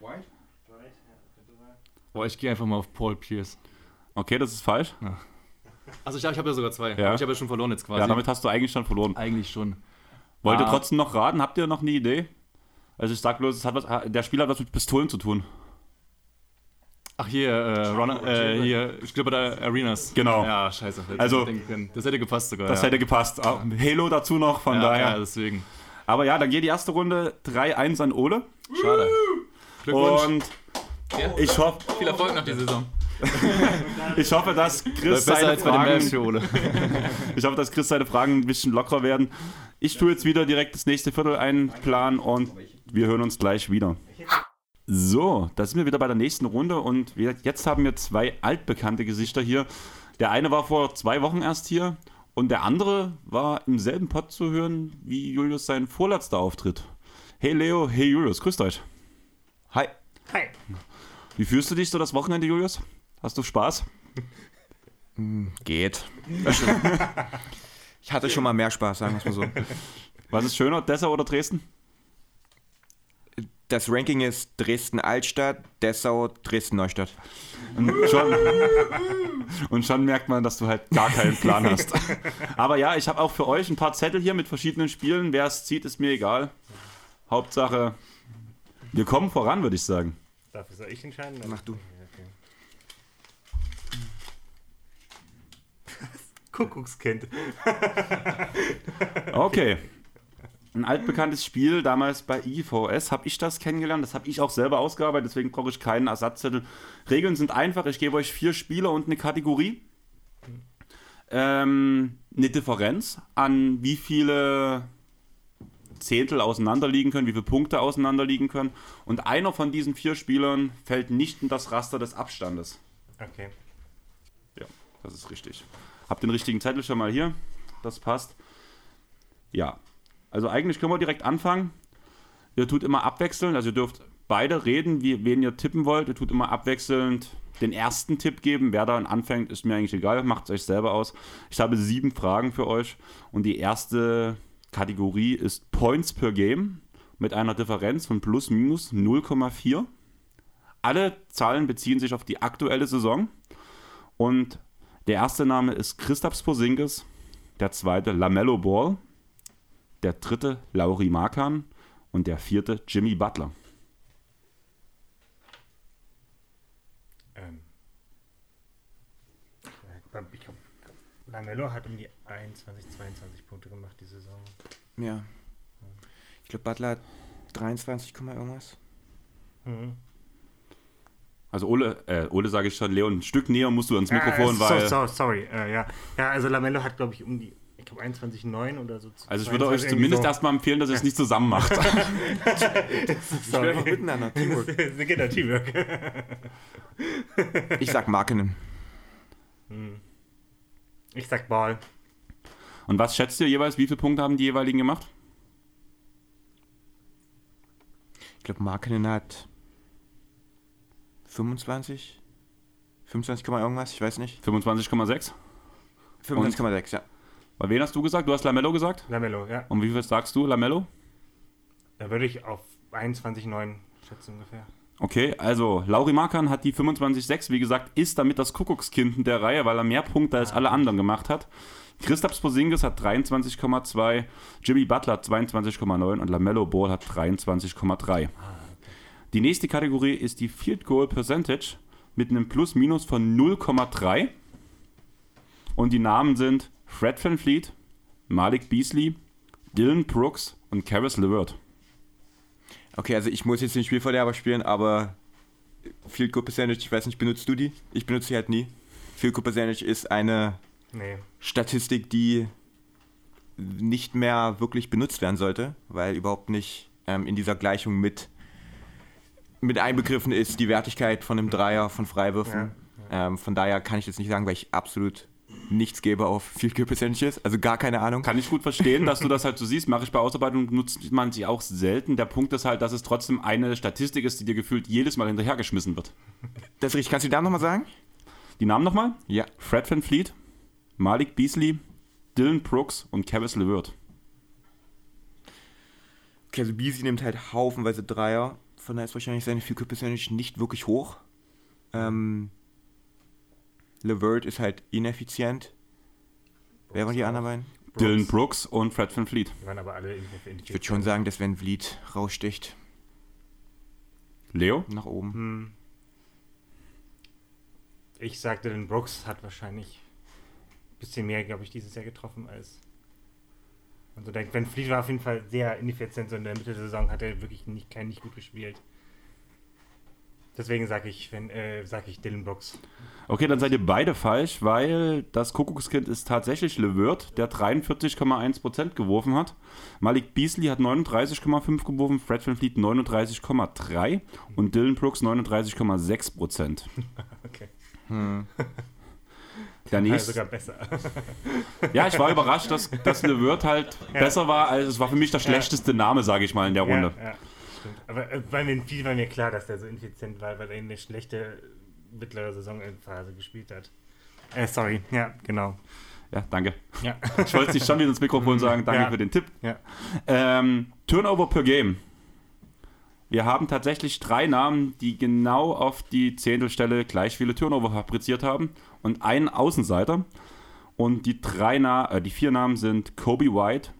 Dwight? Right, ja, könnte sein. Boah, ich gehe einfach mal auf Paul Pierce. Okay, das ist falsch. Also ich, ich habe ja sogar zwei. Ja. Ich habe ja schon verloren jetzt quasi. Ja, damit hast du eigentlich schon verloren. Eigentlich schon. Wollt ihr Ah. trotzdem noch raten? Habt ihr noch eine Idee? Also ich sag bloß, es hat was, der Spieler hat was mit Pistolen zu tun. Ach hier, äh, Runner, äh, hier, ich glaube bei Arenas. Genau. Ja, scheiße. Hätte Also-. Das hätte gepasst sogar. Das ja. hätte gepasst. Ah, Halo dazu noch, von ja, daher. Ja, deswegen. Aber ja, dann geht die erste Runde 3-1 an Ole. Schade. Glückwunsch. Und Ja. ich hoffe, Viel Erfolg noch die Saison. ich hoffe, dass Chris seine Fragen, ich hoffe, dass Chris seine Fragen ein bisschen lockerer werden. Ich tue jetzt wieder direkt das nächste Viertel einplanen und wir hören uns gleich wieder. So, da sind wir wieder bei der nächsten Runde und wir, jetzt haben wir zwei altbekannte Gesichter hier. Der eine war vor zwei Wochen erst hier und der andere war im selben Pod zu hören wie Julius sein vorletzter Auftritt. Hey Leo, hey Julius, grüßt euch. Hi. Hi. Wie fühlst du dich so das Wochenende, Julius? Hast du Spaß? Geht. ich hatte schon mal mehr Spaß, sagen wir es mal so. Was ist schöner, Dessau oder Dresden? Das Ranking ist Dresden-Altstadt, Dessau, Dresden-Neustadt. Und schon, und schon merkt man, dass du halt gar keinen Plan hast. Aber ja, ich habe auch für euch ein paar Zettel hier mit verschiedenen Spielen. Wer es zieht, ist mir egal. Hauptsache, wir kommen voran, würde ich sagen. Dafür soll ich entscheiden? Mach du. Okay. Kuckuckskind. Okay. Ein altbekanntes Spiel, damals bei IVS habe ich das kennengelernt. Das habe ich auch selber ausgearbeitet, deswegen brauche ich keinen Ersatzzettel. Regeln sind einfach. Ich gebe euch vier Spieler und eine Kategorie. Ähm, eine Differenz an wie viele Zehntel auseinanderliegen können, wie viele Punkte auseinanderliegen können. Und einer von diesen vier Spielern fällt nicht in das Raster des Abstandes. Okay. Ja, das ist richtig. Hab den richtigen Zettel schon mal hier. Das passt. Ja. Also eigentlich können wir direkt anfangen. Ihr tut immer abwechselnd, also ihr dürft beide reden, wie, wen ihr tippen wollt. Ihr tut immer abwechselnd den ersten Tipp geben. Wer dann anfängt, ist mir eigentlich egal. Macht es euch selber aus. Ich habe sieben Fragen für euch. Und die erste Kategorie ist Points per Game mit einer Differenz von plus minus 0,4. Alle Zahlen beziehen sich auf die aktuelle Saison. Und der erste Name ist Christaps Porzingis, der zweite Lamello Ball, der dritte Lauri Markan und der vierte Jimmy Butler. Ähm. Glaube, Lamello hat um die 21, 22 Punkte gemacht die Saison. Ja. Ich glaube, Butler hat 23, Komma irgendwas. Mhm. Also Ole, äh, Ole sage ich schon, Leon, ein Stück näher musst du ans Mikrofon, äh, weil... So, so, sorry, äh, ja. Ja, also Lamello hat, glaube ich, um die, ich glaube, 21,9 oder so. Also ich würde euch 22 zumindest irgendwie erstmal empfehlen, dass ihr es nicht zusammen macht. so. Sorry. miteinander. Teamwork. genau, Teamwork. Ich sag Markenen. Ich sag Ball. Und was schätzt ihr jeweils, wie viele Punkte haben die jeweiligen gemacht? Ich glaube, Markenen hat 25? 25, Komma irgendwas, ich weiß nicht. 25,6? 25,6, ja. Bei wen hast du gesagt? Du hast Lamello gesagt? Lamello, ja. Und wie viel sagst du, Lamello? Da würde ich auf 21,9 schätzen ungefähr. Okay, also Lauri Markan hat die 25,6, wie gesagt, ist damit das Kuckuckskind der Reihe, weil er mehr Punkte als alle anderen gemacht hat. Christaps Porzingis hat 23,2, Jimmy Butler hat 22,9 und Lamello Ball hat 23,3. Die nächste Kategorie ist die Field Goal Percentage mit einem Plus-Minus von 0,3. Und die Namen sind Fred Van Fleet, Malik Beasley, Dylan Brooks und Karis LeVert. Okay, also ich muss jetzt den Spielverderber spielen, aber Field Goal Percentage, ich weiß nicht, benutzt du die? Ich benutze sie halt nie. Field Goal Percentage ist eine Nee. Statistik, die nicht mehr wirklich benutzt werden sollte, weil überhaupt nicht ähm, in dieser Gleichung mit, mit einbegriffen ist die Wertigkeit von einem Dreier, von Freiwürfen. Ja. Ähm, von daher kann ich das nicht sagen, weil ich absolut nichts gebe auf Field Goal Percentages. Also gar keine Ahnung. Kann ich gut verstehen, dass du das halt so siehst. Mache ich bei Ausarbeitung, nutzt man sie auch selten. Der Punkt ist halt, dass es trotzdem eine Statistik ist, die dir gefühlt jedes Mal hinterhergeschmissen wird. Das ist richtig. Kannst du die Namen nochmal sagen? Die Namen nochmal? Ja. Fred Van Fleet, Malik Beasley, Dylan Brooks und Cavis LeVert. Okay, also Beasley nimmt halt haufenweise Dreier. Von daher ist wahrscheinlich seine Field Percentage nicht wirklich hoch. Ähm, Levert ist halt ineffizient. Wer waren die anderen beiden? Dylan Brooks und Fred Van Fleet. Die waren aber alle in Ich würde schon sagen, dass wenn Vliet raussticht, Leo? nach oben. Hm. Ich sagte, den Brooks hat wahrscheinlich ein bisschen mehr, glaube ich, dieses Jahr getroffen als. Also der Ben Fleet war auf jeden Fall sehr ineffizient. So in der Mitte der Saison hat er wirklich nicht, kein nicht gut gespielt. Deswegen sage ich, wenn, äh, sag ich Dylan Brooks. Okay, dann seid ihr beide falsch, weil das Kuckuckskind ist tatsächlich LeVert, der 43,1% geworfen hat. Malik Beasley hat 39,5 geworfen, Fred Van Fleet 39,3 und Dylan Brooks 39,6%. Okay. Der Ja, nächste, sogar besser. ja, ich war überrascht, dass, dass LeVert halt besser war. Also es war für mich der schlechteste Name, sage ich mal, in der Runde. Ja, ja, stimmt. Aber äh, bei mir, viel war mir klar, dass der so ineffizient war, weil er eine schlechte mittlere Saisonphase gespielt hat. Äh, sorry, ja, genau. Ja, danke. Ja. Ich wollte es nicht schon wieder ins Mikrofon sagen. Danke Ja. für den Tipp. ja. Ähm, Turnover per Game. Wir haben tatsächlich drei Namen, die genau auf die Zehntelstelle gleich viele Turnover fabriziert haben und einen Außenseiter. Und die drei Na äh, die vier Namen sind Kobe White,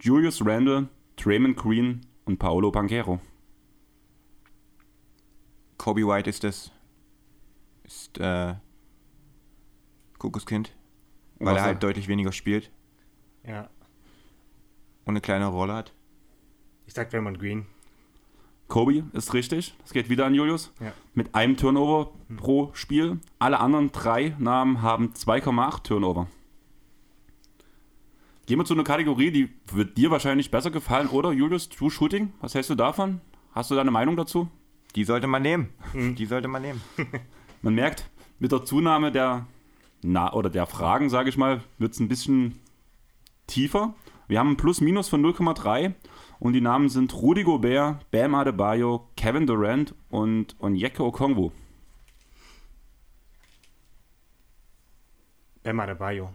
Julius Randle, Draymond Green und Paolo Banquero. Kobe White ist das. Ist, äh. Kuckuckskind. Weil er halt deutlich weniger spielt ja. und eine kleine Rolle hat. Ich sag Raymond Green. Kobe ist richtig. Das geht wieder an Julius. Ja. Mit einem Turnover pro Spiel. Alle anderen drei Namen haben 2,8 Turnover. Gehen wir zu einer Kategorie, die wird dir wahrscheinlich besser gefallen, oder Julius? True Shooting? Was hältst du davon? Hast du da eine Meinung dazu? Die sollte man nehmen. Die sollte man nehmen. Man merkt, mit der Zunahme der, na, oder der Fragen, sage ich mal, wird es ein bisschen tiefer. Wir haben ein Plus-Minus von 0,3 und die Namen sind Rudy Gobert, Bam Adebayo, Kevin Durant und Onyeka Okongwu. Bam Adebayo.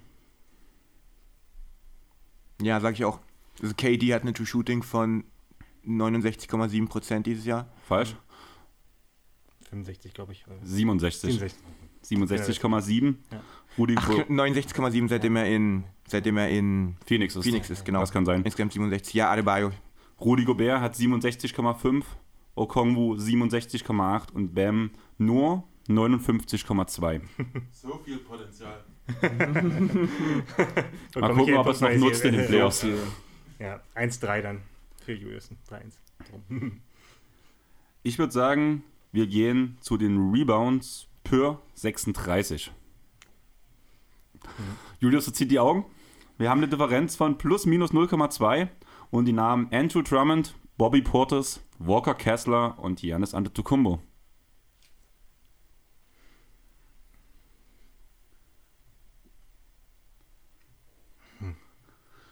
Ja, sag ich auch. Also KD hat eine True Shooting von 69,7% dieses Jahr. Falsch? 65, glaube ich. oder 67. 67. 67,7. Ja. Rudi Ach, Go 69,7 seitdem er in seitdem er in Phoenix ist. Phoenix ist, genau. Das kann sein. Insgesamt 67. Ja, Adebayo. Rudi Gobert hat 67,5, Okongwu 67,8 und Bam nur 59,2. So viel Potenzial. Mal gucken, ob er es noch nutzt in den Playoffs. Ja, 1-3 dann für Julius. 3-1. Ich würde sagen, wir gehen zu den Rebounds per 36. Julius verzieht die Augen. Wir haben eine Differenz von plus minus 0,2 und die Namen Andrew Drummond, Bobby Portis, Walker Kessler und Giannis Antetokounmpo.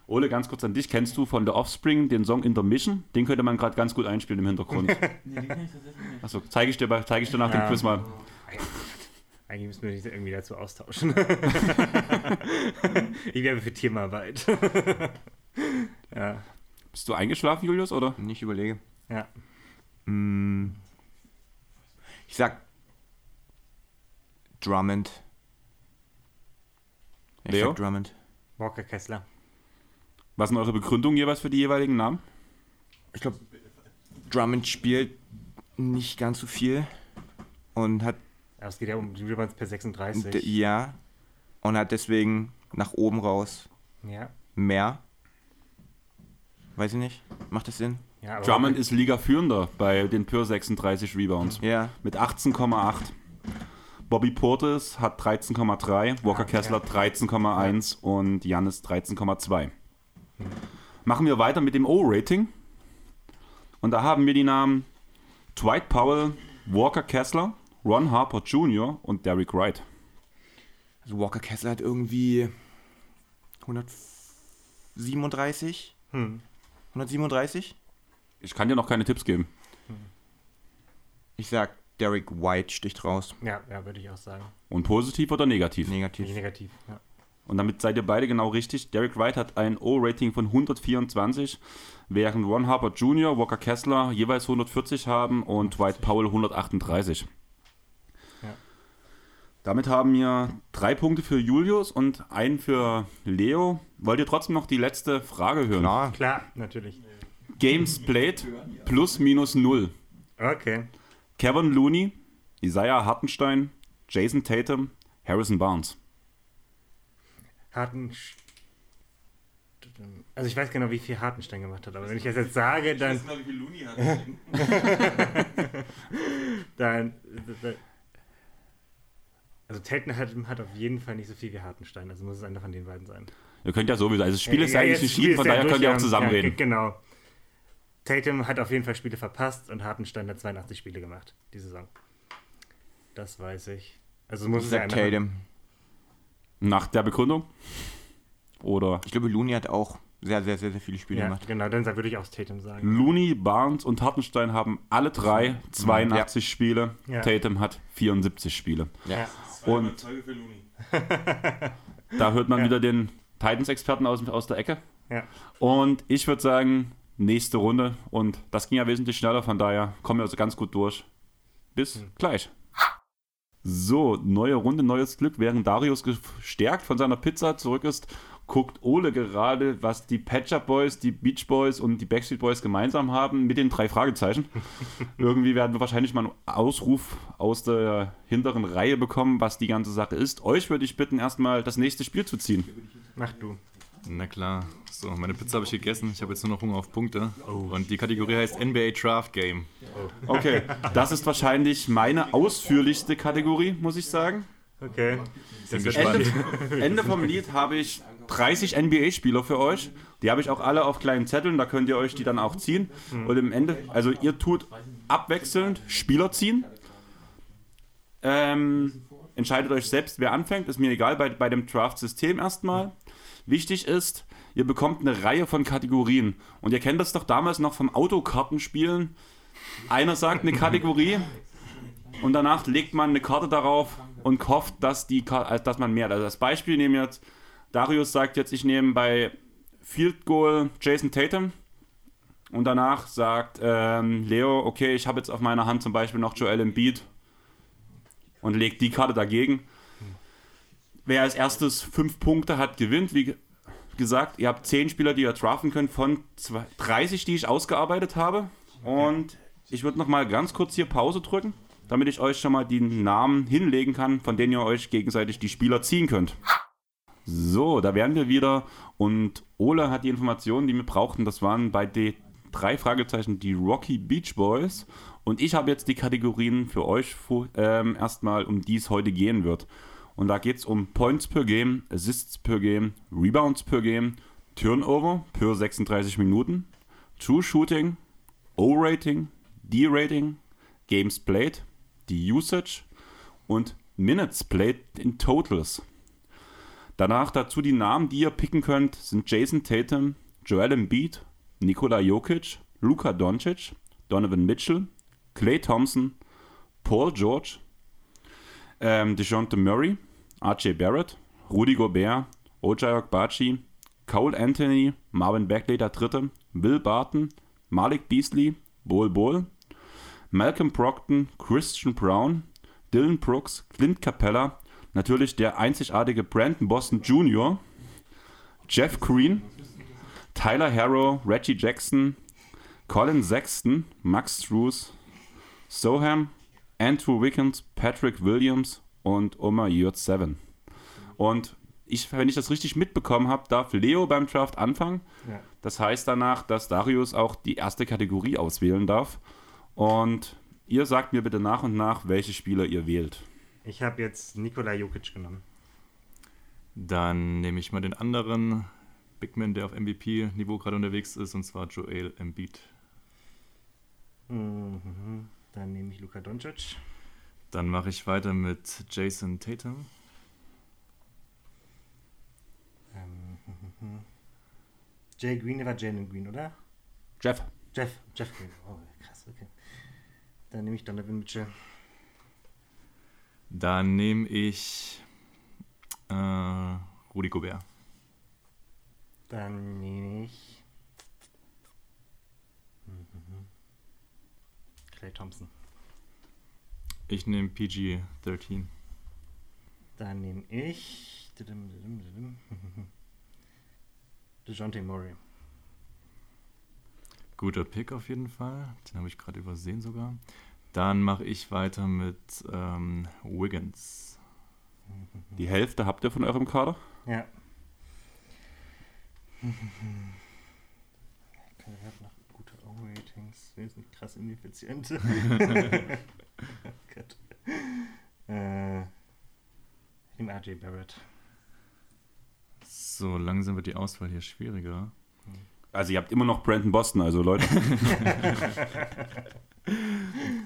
Ole, ganz kurz an dich. Kennst du von The Offspring den Song Intermission? Den könnte man gerade ganz gut einspielen im Hintergrund. Nee, den kann ich tatsächlich nicht. Achso, zeige ich, dir bei- zeige ich dir nach dem Ja. Quiz mal. Eigentlich müssen wir dich irgendwie dazu austauschen. ich wäre für Teamarbeit. ja, Bist du eingeschlafen, Julius, oder? Ich überlege. ja. Mm, Ich sag Drummond. Ich Leo? sag Drummond. Walker Kessler. Was sind eure Begründungen jeweils für die jeweiligen Namen? Ich glaube, Drummond spielt nicht ganz so viel und hat Aber es geht ja um die Rebounds per 36. d- ja und hat deswegen nach oben raus ja. mehr. Weiß ich nicht. Macht das Sinn? ja Drummond ist Liga-Führender bei den Pure 36 Rebounds Ja. mit 18,8. Bobby Portis hat 13,3, Walker Ah, Kessler ja. 13,1 und Janis 13,2. Machen wir weiter mit dem O-Rating. Und da haben wir die Namen Dwight Powell, Walker Kessler, Ron Harper Jr. und Derrick Wright. Also Walker Kessler hat irgendwie 137? Hm. 137? Ich kann dir noch keine Tipps geben. Ich sag, Derek White sticht raus. Ja, ja, würde ich auch sagen. Und positiv oder negativ? Negativ. Negativ. Ja. Und damit seid ihr beide genau richtig. Derek White hat ein O-Rating von 124, während Ron Harper Jr., Walker Kessler jeweils 140 haben und Dwight Powell 138. Damit haben wir drei Punkte für Julius und einen für Leo. Wollt ihr trotzdem noch die letzte Frage hören? Klar. Klar, natürlich. Games played plus minus null. Okay. Kevin Looney, Isaiah Hartenstein, Jason Tatum, Harrison Barnes. Harten. Also ich weiß genau, wie viel Hartenstein gemacht hat, aber wenn ich das jetzt sage, dann. Ich weiß nicht, wie viel Looney hat. dann, dann also Tatum hat, hat auf jeden Fall nicht so viel wie Hartenstein, also muss es einer von den beiden sein. Ihr könnt ja sowieso, also das Spiel ist ja Ja, eigentlich entschieden, von ja daher könnt ihr auch ja, zusammen ja, reden. Genau. Tatum hat auf jeden Fall Spiele verpasst und Hartenstein hat 82 Spiele gemacht, die Saison. Das weiß ich. Also muss Ich es ja Tatum. Nach der Begründung? Oder Ich glaube, Looney hat auch sehr, sehr, sehr, sehr viele Spiele Ja, gemacht. genau, dann würde ich auch Tatum sagen. Looney, Barnes und Hartenstein haben alle drei 82 Spiele. Ja. Tatum hat 74 Spiele. Ja. Und- Zeuge für Looney. Da hört man Ja. wieder den Titans-Experten aus, aus der Ecke. Ja. Und ich würde sagen, nächste Runde. Und das ging ja wesentlich schneller, von daher kommen wir also ganz gut durch. Bis Hm. gleich. So, neue Runde, neues Glück. Während Darius gestärkt von seiner Pizza zurück ist, guckt Ole gerade, was die Patch-Up Boys, die Beach Boys und die Backstreet Boys gemeinsam haben mit den drei Fragezeichen. Irgendwie werden wir wahrscheinlich mal einen Ausruf aus der hinteren Reihe bekommen, was die ganze Sache ist. Euch würde ich bitten, erstmal das nächste Spiel zu ziehen. Mach du. Na klar. So, meine Pizza habe ich gegessen. Ich habe jetzt nur noch Hunger auf Punkte. Und die Kategorie heißt NBA Draft Game. Okay, das ist wahrscheinlich meine ausführlichste Kategorie, muss ich sagen. Okay. Bin gespannt. Ende, Ende vom Lied habe ich 30 NBA-Spieler für euch. Die habe ich auch alle auf kleinen Zetteln, da könnt ihr euch die dann auch ziehen. Und im Ende, also ihr tut abwechselnd Spieler ziehen. Ähm, entscheidet euch selbst, wer anfängt, ist mir egal, bei, bei dem Draft-System erstmal. Wichtig ist, ihr bekommt eine Reihe von Kategorien. Und ihr kennt das doch damals noch vom Autokartenspielen. Einer sagt eine Kategorie und danach legt man eine Karte darauf und hofft, dass, die, also dass man mehr. hat. Also das Beispiel nehmen jetzt, Darius sagt jetzt, ich nehme bei Field Goal Jason Tatum. Und danach sagt ähm, Leo, okay, ich habe jetzt auf meiner Hand zum Beispiel noch Joel Embiid und legt die Karte dagegen. Wer als erstes fünf Punkte hat, gewinnt. Wie ge- gesagt, ihr habt zehn Spieler, die ihr draften könnt von zwei- 30, die ich ausgearbeitet habe. Und ich würde noch mal ganz kurz hier Pause drücken, damit ich euch schon mal die Namen hinlegen kann, von denen ihr euch gegenseitig die Spieler ziehen könnt. So, da wären wir wieder. Und Ole hat die Informationen, die wir brauchten. Das waren bei den drei Fragezeichen die Rocky Beach Boys. Und ich habe jetzt die Kategorien für euch ähm, erstmal, um die es heute gehen wird. Und da geht es um Points per Game, Assists per Game, Rebounds per Game, Turnover per 36 Minuten, True Shooting, O-Rating, D-Rating, Games Played, die Usage und Minutes Played in Totals. Danach dazu die Namen, die ihr picken könnt, sind Jason Tatum, Joel Embiid, Nikola Jokic, Luka Doncic, Donovan Mitchell, Clay Thompson, Paul George, ähm, DeJounte Murray, RJ Barrett, Rudy Gobert, Ojai Okbachi, Cole Anthony, Marvin Bagley der Dritte, Will Barton, Malik Beasley, Bol Bol, Malcolm Brockton, Christian Brown, Dylan Brooks, Clint Capella, natürlich der einzigartige Brandon Boston Jr., Jeff Green, Tyler Harrow, Reggie Jackson, Colin Sexton, Max Struess, Soham, Andrew Wiggins, Patrick Williams und Omar Yurt 7. Und ich, wenn ich das richtig mitbekommen habe, darf Leo beim Draft anfangen. Ja. Das heißt danach, dass Darius auch die erste Kategorie auswählen darf. Und ihr sagt mir bitte nach und nach, welche Spieler ihr wählt. Ich habe jetzt Nikola Jokic genommen. Dann nehme ich mal den anderen Big Man, der auf MVP-Niveau gerade unterwegs ist, und zwar Joel Embiid. Mhm. Dann nehme ich Luka Doncic. Dann mache ich weiter mit Jason Tatum. Jay Green, der war Jalen Green, oder? Jeff. Jeff, Jeff Green. Oh, krass, okay. Dann nehme ich Donovan Mitchell. Dann nehme ich äh, Rudi Gobert. Dann nehme ich. Mhm. Clay Thompson. Ich nehme PG-13. Dann nehme ich. DeJounte Murray. Guter Pick auf jeden Fall. Den habe ich gerade übersehen sogar. Dann mache ich weiter mit ähm, Wiggins. Die Hälfte habt ihr von eurem Kader? Ja. Hat noch Der ist nicht krass ineffizient. Gott. Äh, ich nehme RJ Barrett. So, langsam wird die Auswahl hier schwieriger. Also ihr habt immer noch Brandon Boston, also Leute.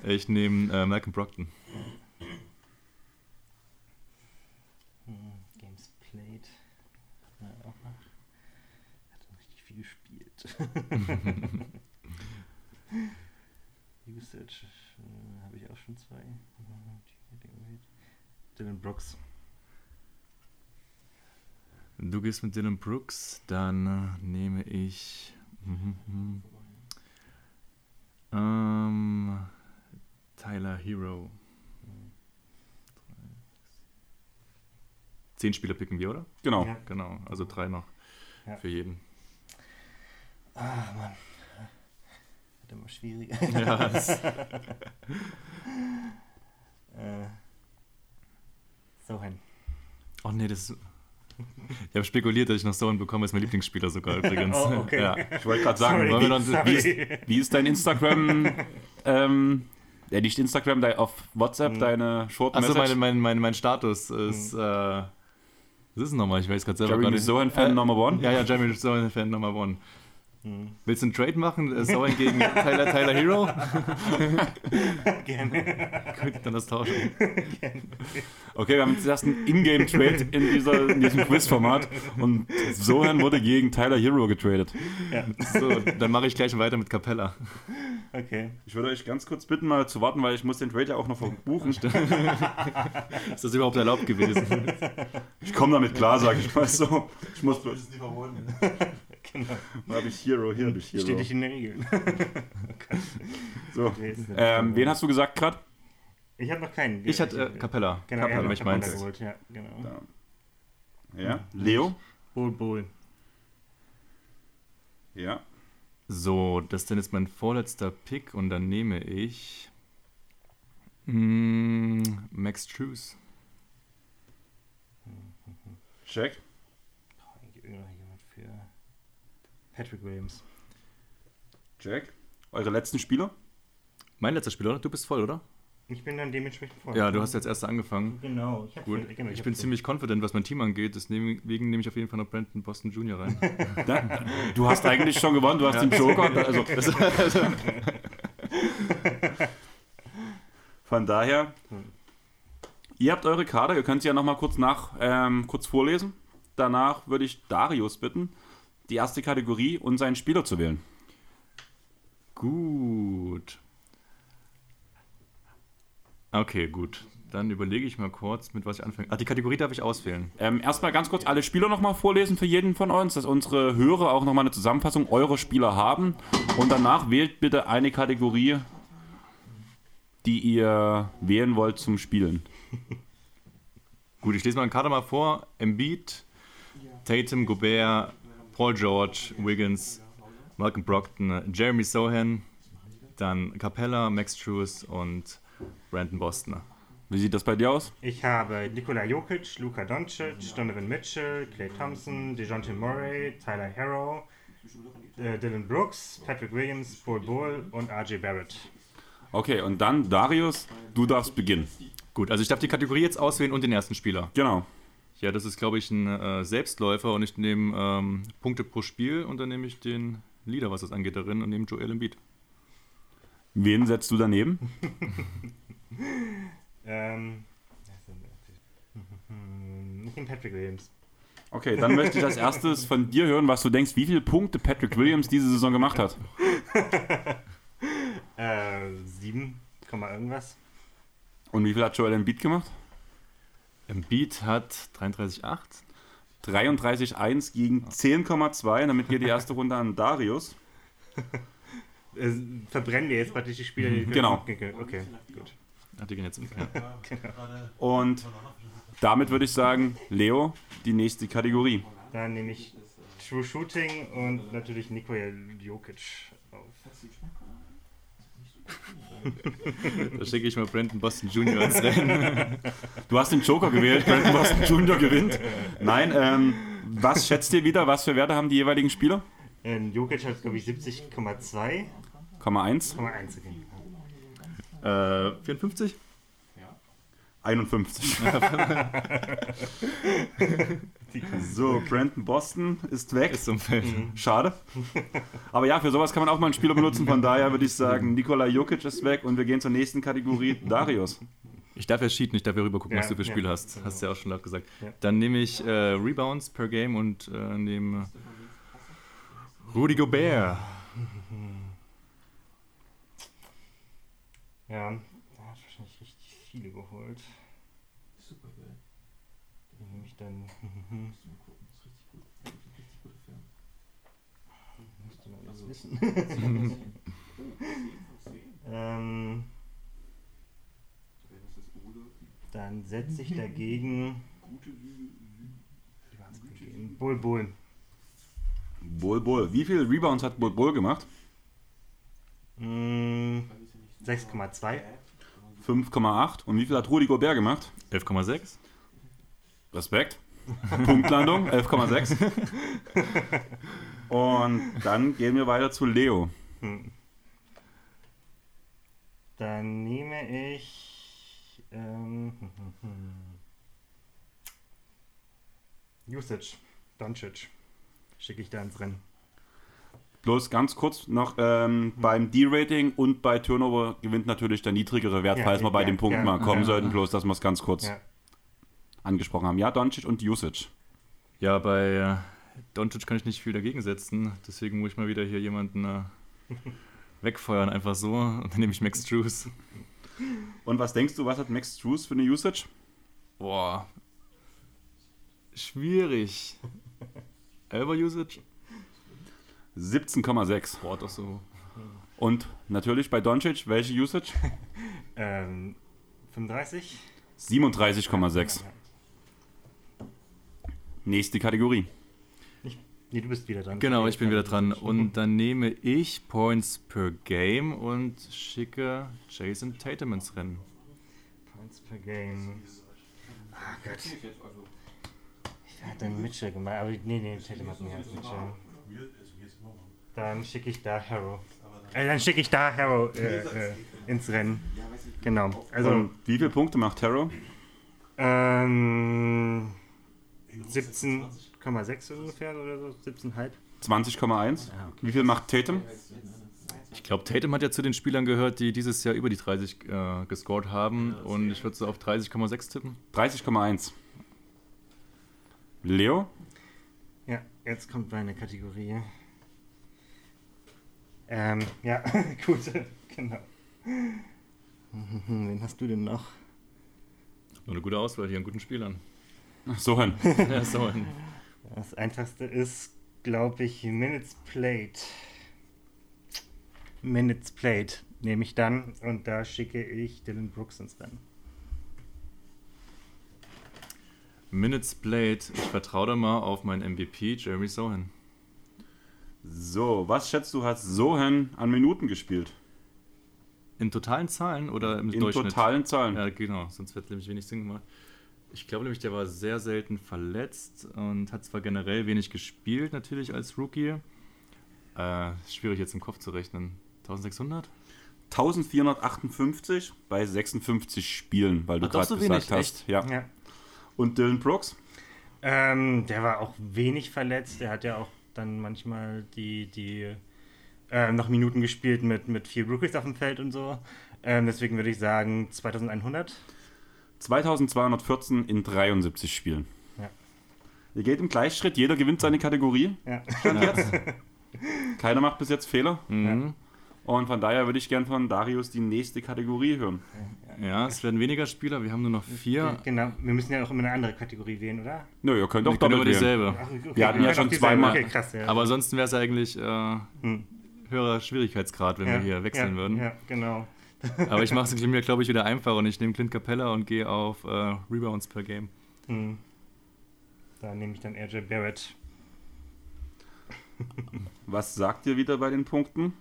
Ich nehme äh, Malcolm Brockton. Hm, Games played. Ja, auch noch. Hat richtig viel gespielt. Usage äh, habe ich auch schon zwei. Dylan Brooks. Du gehst mit Dylan Brooks, dann äh, nehme ich mhm, mhm. ähm, Tyler Hero. Zehn Spieler picken wir, oder? Genau. Ja. Genau, also drei noch Ja. für jeden. Ah, Mann. Wird immer schwieriger. Ja, äh, Sohan. oh nee, das ist, Ich habe spekuliert, dass ich noch Sohan bekomme, ist mein Lieblingsspieler sogar übrigens. Oh, okay. Ja. Ich wollte gerade sagen, wir noch- Sorry. wie, ist, wie ist dein Instagram? ähm, ja, nicht Instagram, dein, auf WhatsApp Hm. deine Short Achso, Message. mein, mein, mein, mein Status ist. Äh, was ist es nochmal? Ich weiß gerade selber Jeremy gar nicht. Sohan Fan Äh, Number One. Ja, ja, Jeremy Sohan Fan Number One. Hm. Willst du einen Trade machen? Äh, Sohan gegen Tyler, Tyler Hero? Gerne. Gut, dann das tauschen. Okay, wir haben jetzt erst einen Ingame-Trade in, dieser, in diesem Quiz-Format und Sohan wurde gegen Tyler Hero getradet. So, dann mache ich gleich weiter mit Capella. Okay. Ich würde euch ganz kurz bitten, mal zu warten, weil ich muss den Trade ja auch noch verbuchen. Ist das überhaupt erlaubt gewesen? Ich komme damit klar, sage ich mal so. Ich muss ist nicht verboten. Genau. Da habe ich Hero, hier habe ich Hero. Steht nicht in den Regeln. So. Ähm, wen hast du gesagt gerade? Ich habe noch keinen. Ich hatte äh, Capella. Genau, Capella, hat ich geholt, ja, genau. Da. Ja. Leo? Bull Bull. Ja. So, das ist dann jetzt mein vorletzter Pick und dann nehme ich mm, Max Trues. Check. Ich gebe noch jemand für Patrick Williams. Check. Eure letzten Spieler? Mein letzter Spieler, oder? Du bist voll, oder? Ich bin dann dementsprechend vor. Ja, du hast als erster angefangen. Genau. Ich, hab Gut. für- genau, Ich hab bin für- ziemlich confident, was mein Team angeht, deswegen nehme ich auf jeden Fall noch Brandon Boston Jr. rein. Da, du hast eigentlich schon gewonnen, du hast den Joker. Also, von daher, ihr habt eure Karte, ihr könnt sie ja nochmal kurz nach, ähm, kurz vorlesen. Danach würde ich Darius bitten, die erste Kategorie und seinen Spieler zu wählen. Gut. Okay, gut. Dann überlege ich mal kurz, mit was ich anfange. Ah, die Kategorie darf ich auswählen. Ähm, erstmal ganz kurz alle Spieler nochmal vorlesen für jeden von uns, dass unsere Hörer auch nochmal eine Zusammenfassung eurer Spieler haben. Und danach wählt bitte eine Kategorie, die ihr wählen wollt zum Spielen. Gut, ich lese mal einen Kader mal vor. Embiid, Tatum, Gobert, Paul George, Wiggins, Malcolm Brockton, Jeremy Sohan, dann Capella, Max Trues und Brandon Bostner. Wie sieht das bei dir aus? Ich habe Nikola Jokic, Luka Doncic, Donovan Mitchell, Clay Thompson, DeJounte Murray, Tyler Harrow, äh, Dylan Brooks, Patrick Williams, Bull Bull und RJ Barrett. Okay, und dann Darius, du darfst beginnen. Gut, also ich darf die Kategorie jetzt auswählen und den ersten Spieler. Genau. Ja, das ist, glaube ich, ein äh, Selbstläufer und ich nehme ähm, Punkte pro Spiel und dann nehme ich den Leader, was das angeht, darin und nehme Joel Embiid. Wen setzt du daneben? Ähm, ich nehme Patrick Williams. Okay, dann möchte ich als erstes von dir hören, was du denkst, wie viele Punkte Patrick Williams diese Saison gemacht hat. Äh, 7, Komma irgendwas. Und wie viel hat Joel Embiid gemacht? Embiid hat 33,8. 33,1 gegen 10,2. Damit geht die erste Runde an Darius. Äh, verbrennen wir jetzt praktisch die Spieler, die Genau. Okay, gut. Ach, die gehen jetzt um. Ja. Und damit würde ich sagen, Leo, die nächste Kategorie. Dann nehme ich True Shooting und natürlich Nikola Jokic auf. Da schicke ich mal Brandon Boston Jr. ins Rennen. Du hast den Joker gewählt, Brandon Boston Jr. gewinnt. Nein, ähm, was schätzt ihr wieder? Was für Werte haben die jeweiligen Spieler? Ähm, Jokic hat, glaube ich, 70,2. Komma 1, Komma 1, okay. äh, 54? 51. so, Brandon Boston ist weg. Ist zum Feld. Schade. Aber ja, für sowas kann man auch mal einen Spieler benutzen. Von daher würde ich sagen, Nikola Jokic ist weg und wir gehen zur nächsten Kategorie. Darius. Ich darf ja cheaten, ich darf ja rüber gucken, Ja, was du für ja. Spiele hast. Hast du ja auch schon laut gesagt. Ja. Dann nehme ich äh, Rebounds per Game und äh, nehme Rudy Gobert. Ja, er hat wahrscheinlich richtig viele geholt. Super geil. Die nehme ich dann. Musst du mal gucken, das ist richtig gut. Richtig guter Film. Müsste man Also- das wissen. ähm, dann setze ich dagegen. Gute Lüge. Bull Bull. Bull Bull. Wie viele Rebounds hat Bull Bull gemacht? Mm, 6,2. 5,8. Und wie viel hat Rudy Gobert gemacht? 11,6. Respekt. Punktlandung, 11,6. Und dann gehen wir weiter zu Leo. Hm. Dann nehme ich. Ähm, Usage. Doncic. Schicke ich da ins Rennen. Bloß ganz kurz noch ähm, beim D-Rating und bei Turnover gewinnt natürlich der niedrigere Wert, Ja, falls wir bei ja, den Punkten ja, mal kommen ja. sollten. Bloß, dass wir es ganz kurz Ja. angesprochen haben. Ja, Doncic und Usage. Ja, bei Doncic kann ich nicht viel dagegen setzen. Deswegen muss ich mal wieder hier jemanden äh, wegfeuern, einfach so. Und dann nehme ich Max Drews. Und was denkst du, was hat Max Drews für eine Usage? Boah. Schwierig. Elber Usage? 17,6. Boah, doch so. Und natürlich bei Doncic, welche Usage? Ähm, 35. 37,6. Nächste Kategorie. Nee, du bist wieder dran. Genau, ich bin wieder dran. Und dann nehme ich Points per Game und schicke Jason Tatum ins Rennen. Points per Game. Ah Gott. Ich hatte einen Mitchell gemacht, aber nee, nee, Tatum hat mehr als Mitchell. Dann schicke ich da Harrow. Äh, dann schicke ich da Harrow äh, äh, ins Rennen. Genau. Also Und wie viele Punkte macht Taro? ähm, 17,6 ungefähr oder so, 17,5. 20,1. Wie viel macht Tatum? Ich glaube, Tatum hat ja zu den Spielern gehört, die dieses Jahr über die 30 äh, gescored haben. Und ich würde so auf 30,6 tippen. 30,1. Leo? Ja, jetzt kommt meine Kategorie. Ähm, ja, gut, genau. Wen hast du denn noch? Nur eine gute Auswahl hier an guten Spielern. So hin. ja, so ein. Das einfachste ist, glaube ich, Minutes Played. Minutes Played nehme ich dann und da schicke ich Dylan Brooks ins Rennen. Minutes played. Ich vertraue da mal auf meinen MVP, Jeremy Sohan. So, was schätzt du, hat Sohan an Minuten gespielt? In totalen Zahlen oder im In Durchschnitt? totalen Zahlen. Ja, genau, sonst hätte nämlich wenig Sinn gemacht. Ich glaube nämlich, der war sehr selten verletzt und hat zwar generell wenig gespielt, natürlich als Rookie. Äh, schwierig jetzt im Kopf zu rechnen. 1600? 1458 bei 56 Spielen, weil du gerade so gesagt wenig, hast. Ja. Ja. Und Dylan Brooks? Ähm, der war auch wenig verletzt. Der hat ja auch dann manchmal die, die äh, noch Minuten gespielt mit, mit vier Rookies auf dem Feld und so. Ähm, deswegen würde ich sagen 2100. 2214 in 73 Spielen. Ja. Ihr geht im Gleichschritt, jeder gewinnt seine Kategorie. Ja. Keiner macht bis jetzt Fehler. Mhm. Und von daher würde ich gern von Darius die nächste Kategorie hören. Ja, es werden weniger Spieler, wir haben nur noch vier. Genau, wir müssen ja auch immer eine andere Kategorie wählen, oder? Nö, ihr könnt Wir auch können doppelt immer wählen. dieselbe. Ach, okay, Wir hatten ja schon zweimal. Okay, krass, ja. Aber ansonsten wäre es eigentlich äh, Hm. höherer Schwierigkeitsgrad, wenn ja, wir hier wechseln ja, würden. Ja, genau. Aber ich mache es mir, glaube ich, wieder einfacher und ich nehme Clint Capella und gehe auf äh, Rebounds per Game. Hm. Da nehme ich dann RJ Barrett. Was sagt ihr wieder bei den Punkten?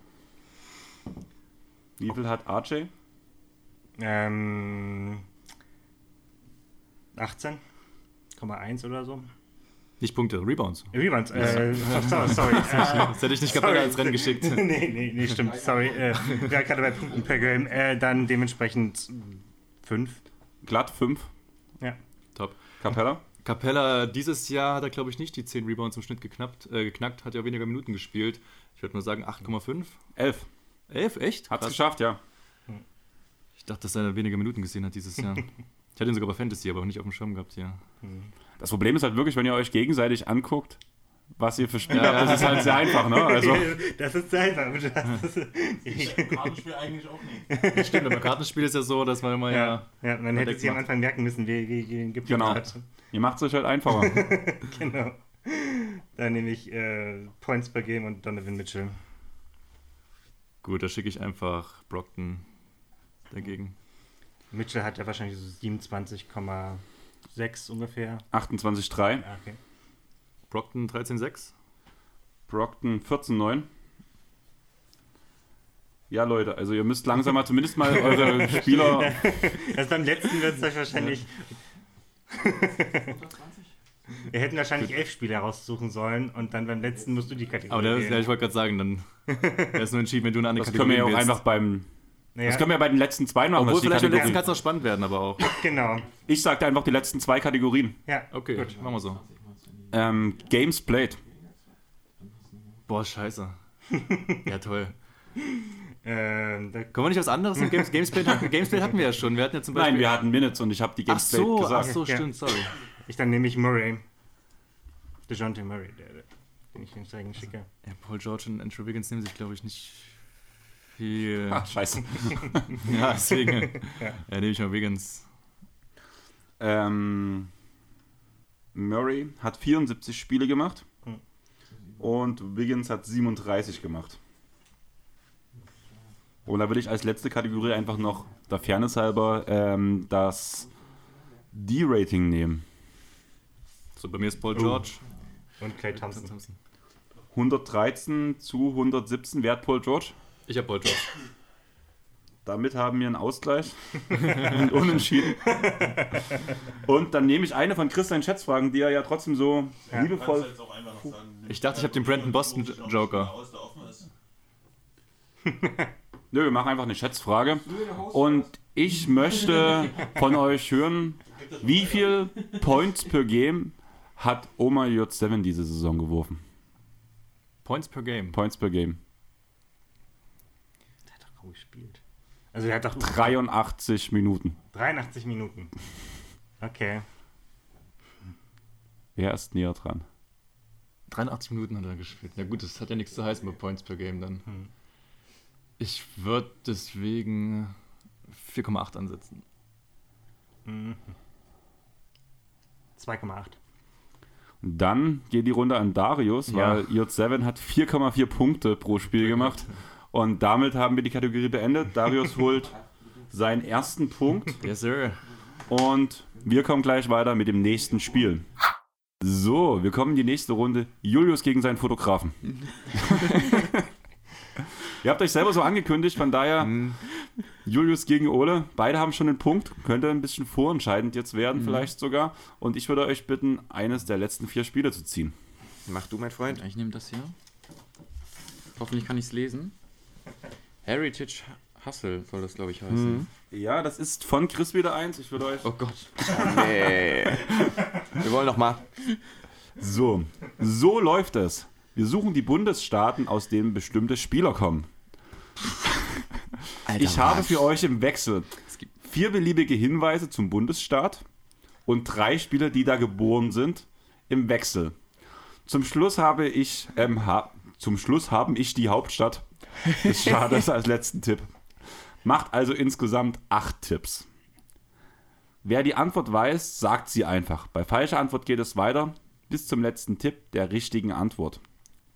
Wie viel hat RJ? Ähm, 18,1 oder so. Nicht Punkte, Rebounds. Rebounds, äh, sorry, sorry. äh, Das hätte ich nicht Capella sorry. ins Rennen geschickt. nee, nee, nee, stimmt, sorry. Äh, wir waren gerade bei Punkten per Game. Äh, dann dementsprechend 5. Glatt 5. Ja. Top. Capella? Capella, dieses Jahr hat er, glaube ich, nicht die 10 Rebounds im Schnitt geknappt, äh, geknackt, hat ja weniger Minuten gespielt. Ich würde mal sagen 8,5. 11. 11, echt? Hat's Krass. geschafft, ja. Ich dachte, dass er weniger Minuten gesehen hat dieses Jahr. ich hatte ihn sogar bei Fantasy, aber nicht auf dem Schirm gehabt hier. Das Problem ist halt wirklich, wenn ihr euch gegenseitig anguckt, was ihr für Spieler habt, das ist halt sehr einfach, ne? Also, das ist selber. Das ist, Kartenspiel eigentlich auch nicht. Stimmt, beim Kartenspiel ist ja so, dass man immer ja. ja, ja, man hätte sich am. Anfang merken müssen, wie, wie, wie gibt Genau. hat. ihr macht es euch halt einfacher. Genau. Dann nehme ich äh, Points per Game und Donovan Mitchell. Gut, da schicke ich einfach Brockton dagegen. Mitchell hat ja wahrscheinlich so 27,6 ungefähr. 28,3. Ah, okay. Brockton 13,6. Brockton 14,9. Ja, Leute, also ihr müsst langsam mal zumindest mal eure Spieler. Erst beim letzten wird es euch wahrscheinlich. Wir hätten wahrscheinlich elf Spieler raussuchen sollen und dann beim letzten musst du die Kategorie Aber wählen. ja, ich wollte gerade sagen, dann wäre es nur entschieden, wenn du eine andere Das können wir ja auch einfach beim. naja, Das können wir bei den letzten zwei machen. Obwohl, vielleicht beim letzten Kategorien- kann es noch spannend werden, aber auch. genau. ich sagte einfach die letzten zwei Kategorien. Ja, Okay, gut. machen wir so. Ähm, Games played. Boah, scheiße. Ja, toll. Ähm, da, Können wir nicht was anderes? im Games, Gamesplay, hatten, Gamesplay hatten wir ja schon. Wir hatten ja zum Beispiel. Nein, wir hatten Minutes und ich habe die ach Games played so, ach gesagt. so, Ja. stimmt, sorry. Ich dann nehme ich Murray. DeJounte Murray, der, der, den ich den Steigen schicke. Ja, Paul George und Andrew Wiggins nehmen sich, glaube ich, nicht viel. Ach, scheiße. Ja, deswegen. Ja. ja. nehme ich mal Wiggins. Ähm, Murray hat 74 Spiele gemacht Hm. und Wiggins hat 37 gemacht. Und da würde ich als letzte Kategorie einfach noch der Fairness halber ähm, das D-Rating nehmen. So, bei mir ist Oh. Paul George. Und Clay Thompson. 113 zu 117 Wert Paul George. Ich habe Paul George. Damit haben wir einen Ausgleich und unentschieden. Und dann nehme ich eine von Christian Schätzfragen, die er ja trotzdem so Ja. liebevoll jetzt auch einfach noch sagen, Ich dachte, ich habe den Brandon Boston Joker. Nö, wir machen einfach eine Schätzfrage. Und ich möchte von euch hören, wie viel Points per Game hat Oma J7 diese Saison geworfen? Points per Game. Points per Game. Der hat doch kaum gespielt. Also der hat doch 83 Minuten. 83 Minuten. Okay. Wer ist näher dran? 83 Minuten hat er gespielt. Na gut, das hat ja nichts zu heißen bei Points per Game dann. Hm. Ich würde deswegen 4,8 ansetzen. Mhm. 2,8. Dann geht die Runde an Darius, Ja. weil J7 hat 4,4 Punkte pro Spiel gemacht. Und damit haben wir die Kategorie beendet. Darius holt seinen ersten Punkt. Yes, sir. Und wir kommen gleich weiter mit dem nächsten Spiel. So, wir kommen in die nächste Runde. Julius gegen seinen Fotografen. Ihr habt euch selber so angekündigt, von daher Julius gegen Ole. Beide haben schon einen Punkt. Könnte ein bisschen vorentscheidend jetzt werden, vielleicht sogar. Und ich würde euch bitten, eines der letzten vier Spiele zu ziehen. Mach du, mein Freund. Ich nehme das hier. Hoffentlich kann ich es lesen. Heritage Hustle soll das, glaube ich, heißen. Ja, das ist von Chris wieder eins. Ich würde euch. Oh Gott. Nee. Wir wollen noch mal. So, so läuft es. Wir suchen die Bundesstaaten, aus denen bestimmte Spieler kommen. ich habe für euch im Wechsel vier beliebige Hinweise zum Bundesstaat und drei Spieler, die da geboren sind, im Wechsel. Zum Schluss habe ich, ähm, ha zum Schluss haben ich die Hauptstadt des Staates als letzten Tipp. Macht also insgesamt acht Tipps. Wer die Antwort weiß, sagt sie einfach. Bei falscher Antwort geht es weiter bis zum letzten Tipp der richtigen Antwort.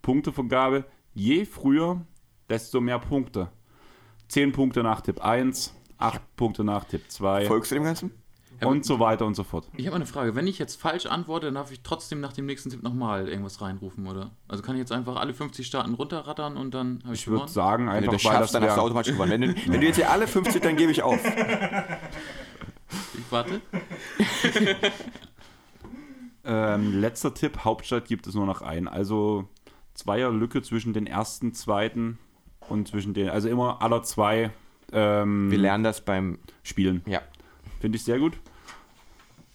Punktevergabe, je früher, desto mehr Punkte. 10 Punkte nach Tipp 1, 8 Punkte nach Tipp 2 Folgst du dem Ganzen? und so weiter und so fort. Ich habe eine Frage. Wenn ich jetzt falsch antworte, dann darf ich trotzdem nach dem nächsten Tipp nochmal irgendwas reinrufen, oder? Also kann ich jetzt einfach alle 50 Staaten runterrattern und dann habe ich, Ich würde gewonnen? sagen, Wenn du einfach das weil schaffst, das dann hast du automatisch gewonnen. Wenn du, wenn du jetzt hier alle 50, dann gebe ich auf. Ich warte. ähm, letzter Tipp, Hauptstadt gibt es nur noch einen. Also zweier Lücke zwischen den ersten, zweiten und zwischen den, also immer aller zwei ähm, Wir lernen das beim. Spielen. Ja. Finde ich sehr gut.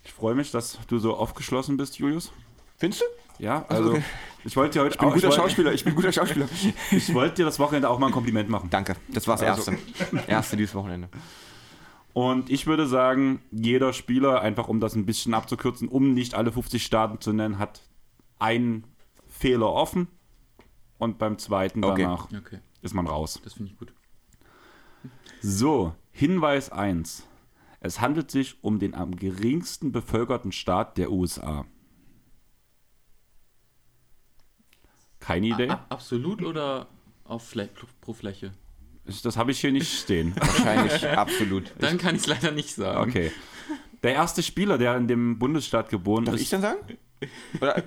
Ich freue mich, dass du so aufgeschlossen bist, Julius. Findest du? Ja, also okay. ich wollte dir heute Ich bin ein auch, guter ich wollte, Schauspieler. Ich bin ein guter Schauspieler. ich wollte dir das Wochenende auch mal ein Kompliment machen. Danke. Das war das Also- erste. Erste dieses Wochenende. Und ich würde sagen, jeder Spieler, einfach um das ein bisschen abzukürzen, um nicht alle 50 Staaten zu nennen, hat einen Fehler offen und beim zweiten Okay. danach Okay, ist man raus. das finde ich gut. So, Hinweis 1. Es handelt sich um den am geringsten bevölkerten Staat der USA. Keine Idee? A ab- absolut oder auf Flä pro Fläche? Ich- Das habe ich hier nicht stehen. Wahrscheinlich absolut. Dann kann ich es leider nicht sagen. Okay. Der erste Spieler, der in dem Bundesstaat geboren Darf ich ist, dann sagen? Oder,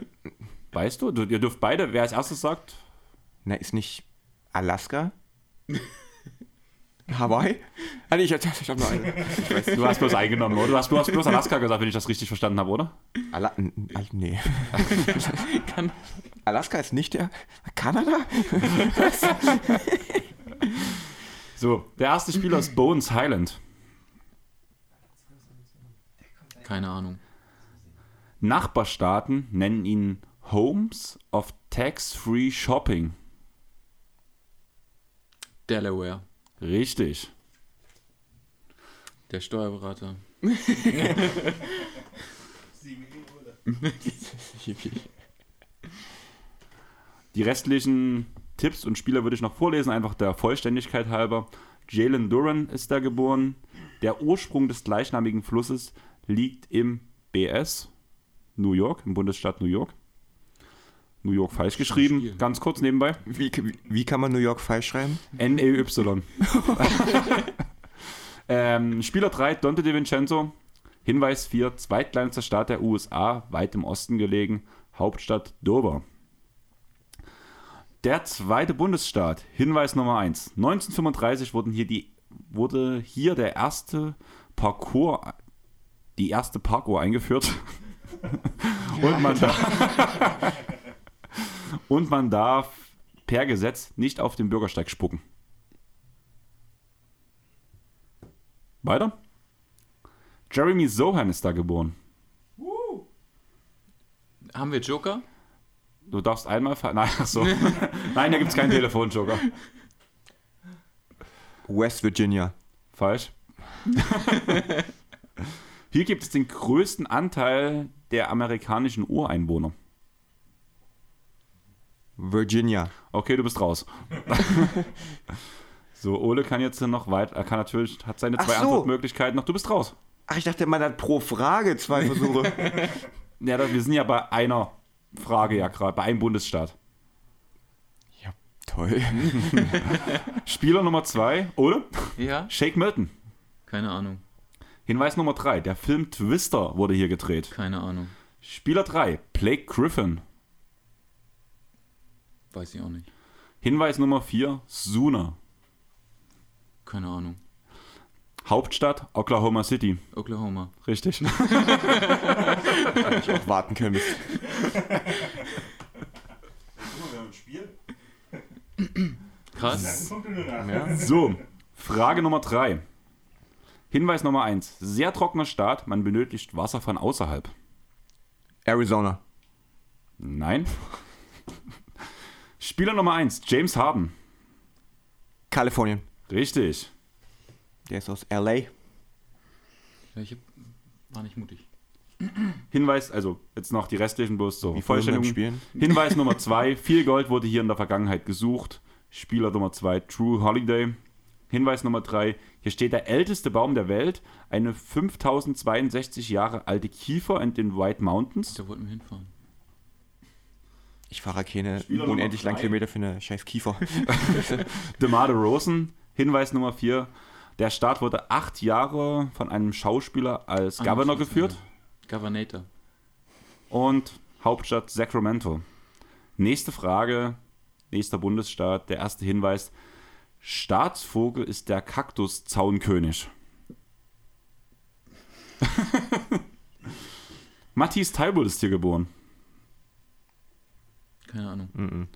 weißt du? du? Ihr dürft beide, wer als erstes sagt, na, ist nicht Alaska? Hawaii? Ah, nee, ich, ich habe nur eine. Ich weiß. du hast bloß eingenommen, oder? Du hast, du hast bloß Alaska gesagt, wenn ich das richtig verstanden habe, oder? Ala nee. Alaska ist nicht der. Kanada? So, der erste Spieler ist Bones Highland. Keine Ahnung. Nachbarstaaten nennen ihn Homes of Tax-Free Shopping. Delaware. Richtig. Der Steuerberater. Die restlichen Tipps und Spieler würde ich noch vorlesen, einfach der Vollständigkeit halber. Jalen Duran ist da geboren. Der Ursprung des gleichnamigen Flusses liegt im BS, New York, im Bundesstaat New York. New York falsch geschrieben, Spiel. ganz kurz nebenbei. Wie, wie, wie kann man New York falsch schreiben? N-E-Y. ähm, Spieler 3, Dante DiVincenzo. Hinweis 4, zweitkleinster Staat der USA, weit im Osten gelegen, Hauptstadt Dover. Der zweite Bundesstaat, Hinweis Nummer 1. 1935 wurden hier die, wurde hier der erste Parcours, die erste Parkour eingeführt. Und man darf, und man darf per Gesetz nicht auf den Bürgersteig spucken. Weiter. Jeremy Sohan ist da geboren. Haben wir Joker? Du darfst einmal. ver- Nein, ach so. Nein, da gibt es keinen Telefonjoker. West Virginia. Falsch. Hier gibt es den größten Anteil der amerikanischen Ureinwohner. Virginia. Okay, du bist raus. so, Ole kann jetzt noch weit, er kann natürlich, hat seine Ach zwei so. Antwortmöglichkeiten noch. Du bist raus. Ach, ich dachte, man hat pro Frage zwei Versuche. Ja, wir sind ja bei einer Frage ja gerade, bei einem Bundesstaat. ja, toll. Spieler Nummer zwei, Ole? Ja? Shake Milton. Keine Ahnung. Hinweis Nummer drei, der Film Twister wurde hier gedreht. Keine Ahnung. Spieler 3, Blake Griffin. Weiß ich auch nicht. Hinweis Nummer 4, Suna. Keine Ahnung. Hauptstadt Oklahoma City. Oklahoma. Richtig. ich auch warten können. bis- Guck mal, wir haben ein Spiel. Krass. So, Frage Nummer 3. Hinweis Nummer 1. Sehr trockener Staat, man benötigt Wasser von außerhalb. Arizona. Nein. Spieler Nummer 1, James Harden. Kalifornien. Richtig. Der ist aus LA. Ich war nicht mutig. Hinweis, also jetzt noch die restlichen bloß so. Wie Vollständigung. Spielen. Hinweis Nummer zwei: Viel Gold wurde hier in der Vergangenheit gesucht. Spieler Nummer zwei: True Holiday. Hinweis Nummer drei: Hier steht der älteste Baum der Welt, eine 5062 Jahre alte Kiefer in den White Mountains. Da wollten wir hinfahren. Ich fahre keine Spieler unendlich langen. Kilometer für eine scheiß Kiefer. DeMar DeRozan. Hinweis Nummer vier: Der Staat wurde acht Jahre von einem Schauspieler als Governor Angeschlossen, geführt. ja. Governator. und Hauptstadt Sacramento. Nächste Frage, nächster Bundesstaat, der erste Hinweis. Staatsvogel ist der Kaktuszaunkönig. Matthias Teibold ist hier geboren. Keine Ahnung. Mhm.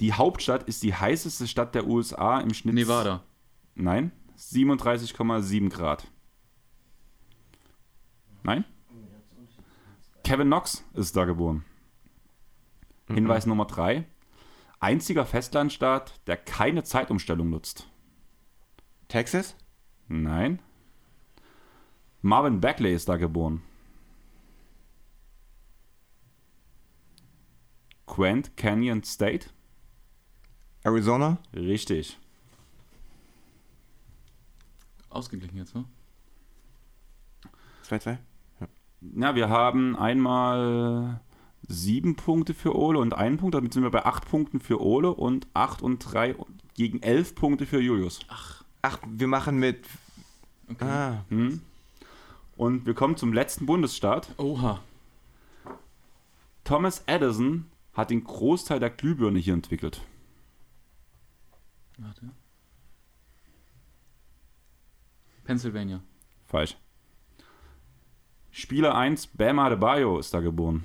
Die Hauptstadt ist die heißeste Stadt der USA im Schnitt. Nevada. Nein, 37,7 Grad. Nein? Kevin Knox ist da geboren. Hinweis Nummer 3. Einziger Festlandstaat, der keine Zeitumstellung nutzt. Texas? Nein. Marvin Bagley ist da geboren. Grand Canyon State? Arizona? Richtig. Ausgeglichen jetzt, ne? 2-2? Ja, wir haben einmal sieben Punkte für Ole und einen Punkt. Damit sind wir bei acht Punkten für Ole und acht und drei gegen elf Punkte für Julius. Ach, wir machen mit. Okay. Ah, Hm. Und wir kommen zum letzten Bundesstaat. Oha. Thomas Edison hat den Großteil der Glühbirne hier entwickelt. Warte. Pennsylvania. Falsch. Spieler 1, Bam Adebayo ist da geboren.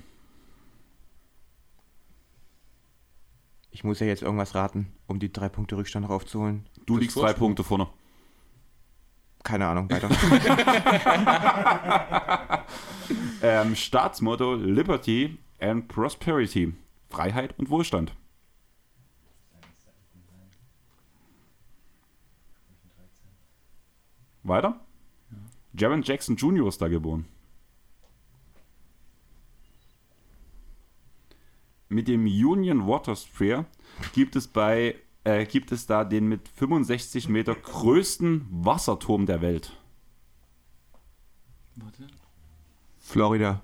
ich muss ja jetzt irgendwas raten, um die drei Punkte Rückstand noch aufzuholen. Du Das liegst drei. Punkte vorne. Keine Ahnung, weiter. Ähm, Staatsmotto Liberty and Prosperity. Freiheit und Wohlstand. Weiter? Jaron Jackson Jr. ist da geboren. Mit dem Union Water Sphere gibt es bei äh, gibt es da den mit 65 Meter größten Wasserturm der Welt. Warte. Florida.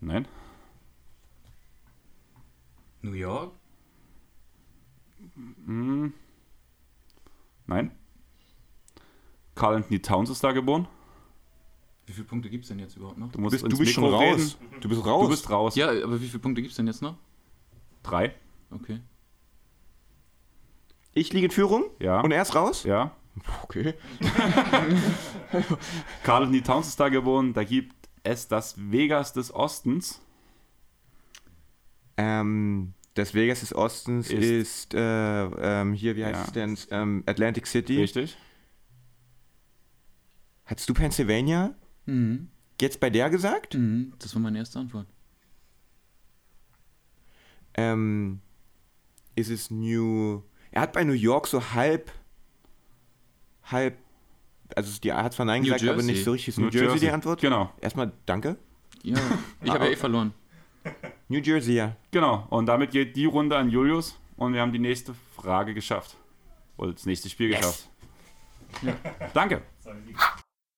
Nein? New York? Hm. Nein? Carl Anthony Towns ist da geboren. Wie viele Punkte gibt es denn jetzt überhaupt noch? Du Du musst bist, ins du bist schon raus. Du bist raus. Du bist raus. Ja, aber wie viele Punkte gibt es denn jetzt noch? Drei. Okay. ich liege in Führung Ja. und er ist raus? ja. Okay. Carl Anthony Towns ist da geboren. Da gibt es das Vegas des Ostens. Ähm, das Vegas des Ostens Ist- ist, äh, ähm, hier, wie heißt Ja. es denn? Ähm, Atlantic City. Richtig? Hattest du Pennsylvania Mhm. jetzt bei der gesagt? Mhm. Das war meine erste Antwort. Ähm, ist es New. Er hat bei New York so halb. halb. Also, die, hat zwar Nein New gesagt, aber Jersey. nicht so richtig. Ist New, Jersey, die Antwort? Genau. Erstmal danke. Ja, ich habe ja eh verloren. New Jersey, ja. Genau. Und damit geht die Runde an Julius. Und wir haben die nächste Frage geschafft. Oder das nächste Spiel geschafft. Danke.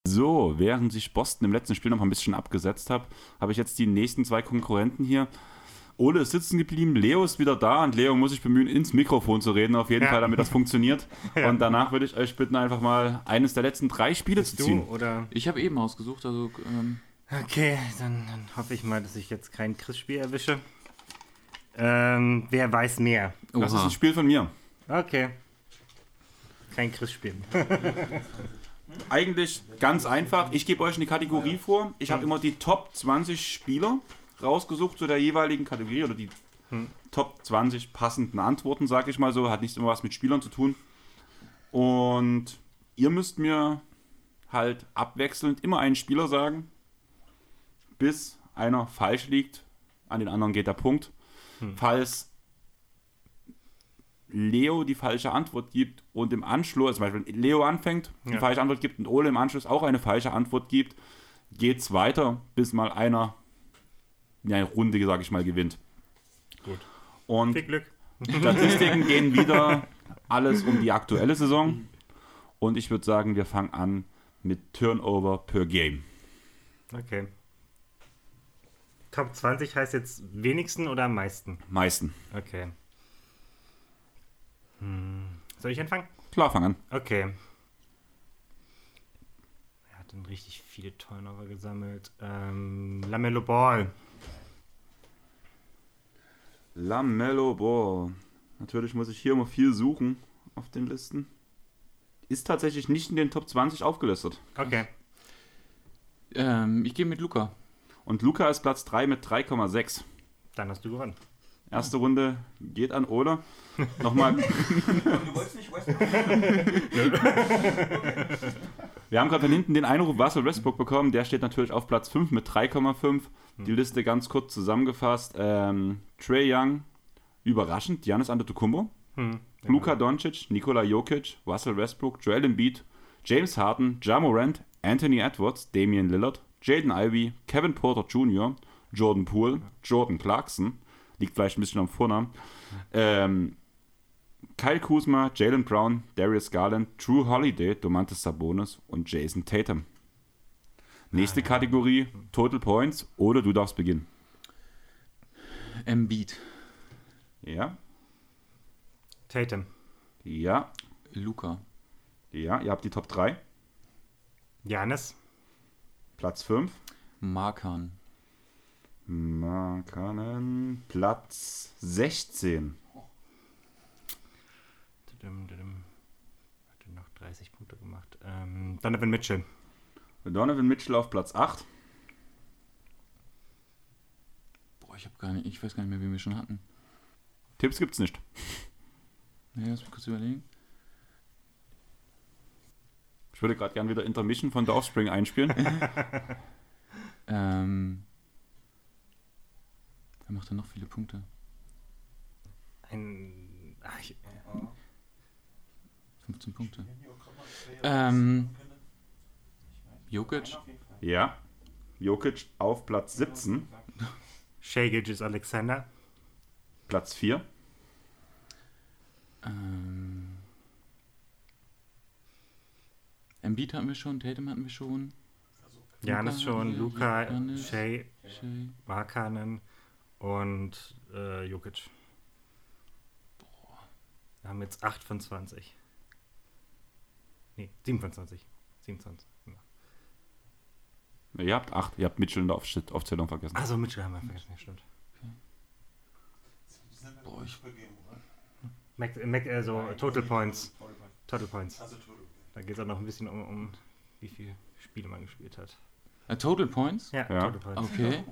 So, während sich Boston im letzten Spiel noch ein bisschen abgesetzt hat, habe ich jetzt die nächsten zwei Konkurrenten hier. Ole ist sitzen geblieben, Leo ist wieder da und Leo muss sich bemühen, ins Mikrofon zu reden, auf jeden Ja. Fall, damit das funktioniert. Und danach würde ich euch bitten, einfach mal eines der letzten drei Spiele zu Du ziehen. oder? Ich habe eben ausgesucht, also ähm, Okay, dann, dann hoffe ich mal, dass ich jetzt kein Chris-Spiel erwische. Ähm, wer weiß mehr? Das ist oha. ein Spiel von mir. Okay. Kein Chris-Spiel. Eigentlich ganz einfach. Ich gebe euch eine Kategorie vor. Ich habe immer die Top 20 Spieler rausgesucht zu der jeweiligen Kategorie oder die Top 20 passenden Antworten, sage ich mal so. Hat nicht immer was mit Spielern zu tun. Und ihr müsst mir halt abwechselnd immer einen Spieler sagen, bis einer falsch liegt. An den anderen geht der Punkt. Falls Leo die falsche Antwort gibt und im Anschluss, also zum Beispiel Leo anfängt, die Ja. falsche Antwort gibt und Ole im Anschluss auch eine falsche Antwort gibt, geht es weiter, bis mal einer eine Runde, sage ich mal, gewinnt. Gut. Und Viel Glück. Statistiken gehen wieder alles um die aktuelle Saison. Und ich würde sagen, wir fangen an mit Turnover per Game. Okay. Top 20 heißt jetzt wenigsten oder am meisten? Meisten. Okay. Hm. Soll ich anfangen? Klar, fang an. Okay. Er hat dann richtig viele Turnover gesammelt. Ähm, Lamello Ball. Lamello Ball. Natürlich muss ich hier immer viel suchen auf den Listen. Ist tatsächlich nicht in den Top 20 aufgelistet. Okay. Ähm, ich gehe mit Luca. Und Luca ist Platz 3 mit 3,6. Dann hast du gewonnen. Erste Runde geht an Ole. Nochmal. Du wolltest nicht Westbrook? Wir haben gerade von hinten den Einruf Russell Westbrook bekommen. Der steht natürlich auf Platz 5 mit 3,5. Die Liste ganz kurz zusammengefasst. Ähm, Trey Young, überraschend, Giannis Antetokounmpo, Hm. Luka Doncic, Nikola Jokic, Russell Westbrook, Joel Embiid, James Harden, Ja Morant, Anthony Edwards, Damian Lillard, Jaden Ivey, Kevin Porter Jr., Jordan Poole, Jordan Clarkson, liegt vielleicht ein bisschen am Vornamen, ähm, Kyle Kuzma, Jalen Brown, Darius Garland, Drew Holiday, Domantas Sabonis und Jason Tatum. Nächste Kategorie, Total Points, oder du darfst beginnen. Embiid. Ja, Tatum. ja, Luca. ja, ihr habt die Top 3. Janis. Platz 5. Markan. Markanen, Platz 16. Tudum, tudum. Hat er noch 30 Punkte gemacht. Ähm, Donovan Mitchell. Donovan Mitchell auf Platz 8. Boah, ich habe gar nicht, ich weiß gar nicht mehr, wie wir schon hatten. Tipps gibt's nicht. Nee, lass mich kurz überlegen. Ich würde gerade gern wieder Intermission von The Offspring einspielen. Ähm, wer macht denn noch viele Punkte? Ein. Ach, ich, 15 Punkte. Ähm, Jokic. ja. Jokic auf Platz 17. Shea Gilgis Alexander. Platz 4. Ähm, Embiid hatten wir schon, Tatum hatten wir schon. Janis schon, Luca, Janis. Shea, Shea. Markanen und äh, Jokic. Wir haben jetzt 8 von 20. Nee, 7 von 20. 27. Ja. Ihr habt 8. Ihr habt Mitchell in der Aufzählung vergessen. Achso, Mitchell haben wir vergessen, ja, stimmt. Boah, ich, Mac, Mac, also Total Points. Total Points. Also Total. Da geht es auch noch ein bisschen um, um wie viele Spiele man gespielt hat. äh, Total Points? Ja, Ja. Total Points. Okay.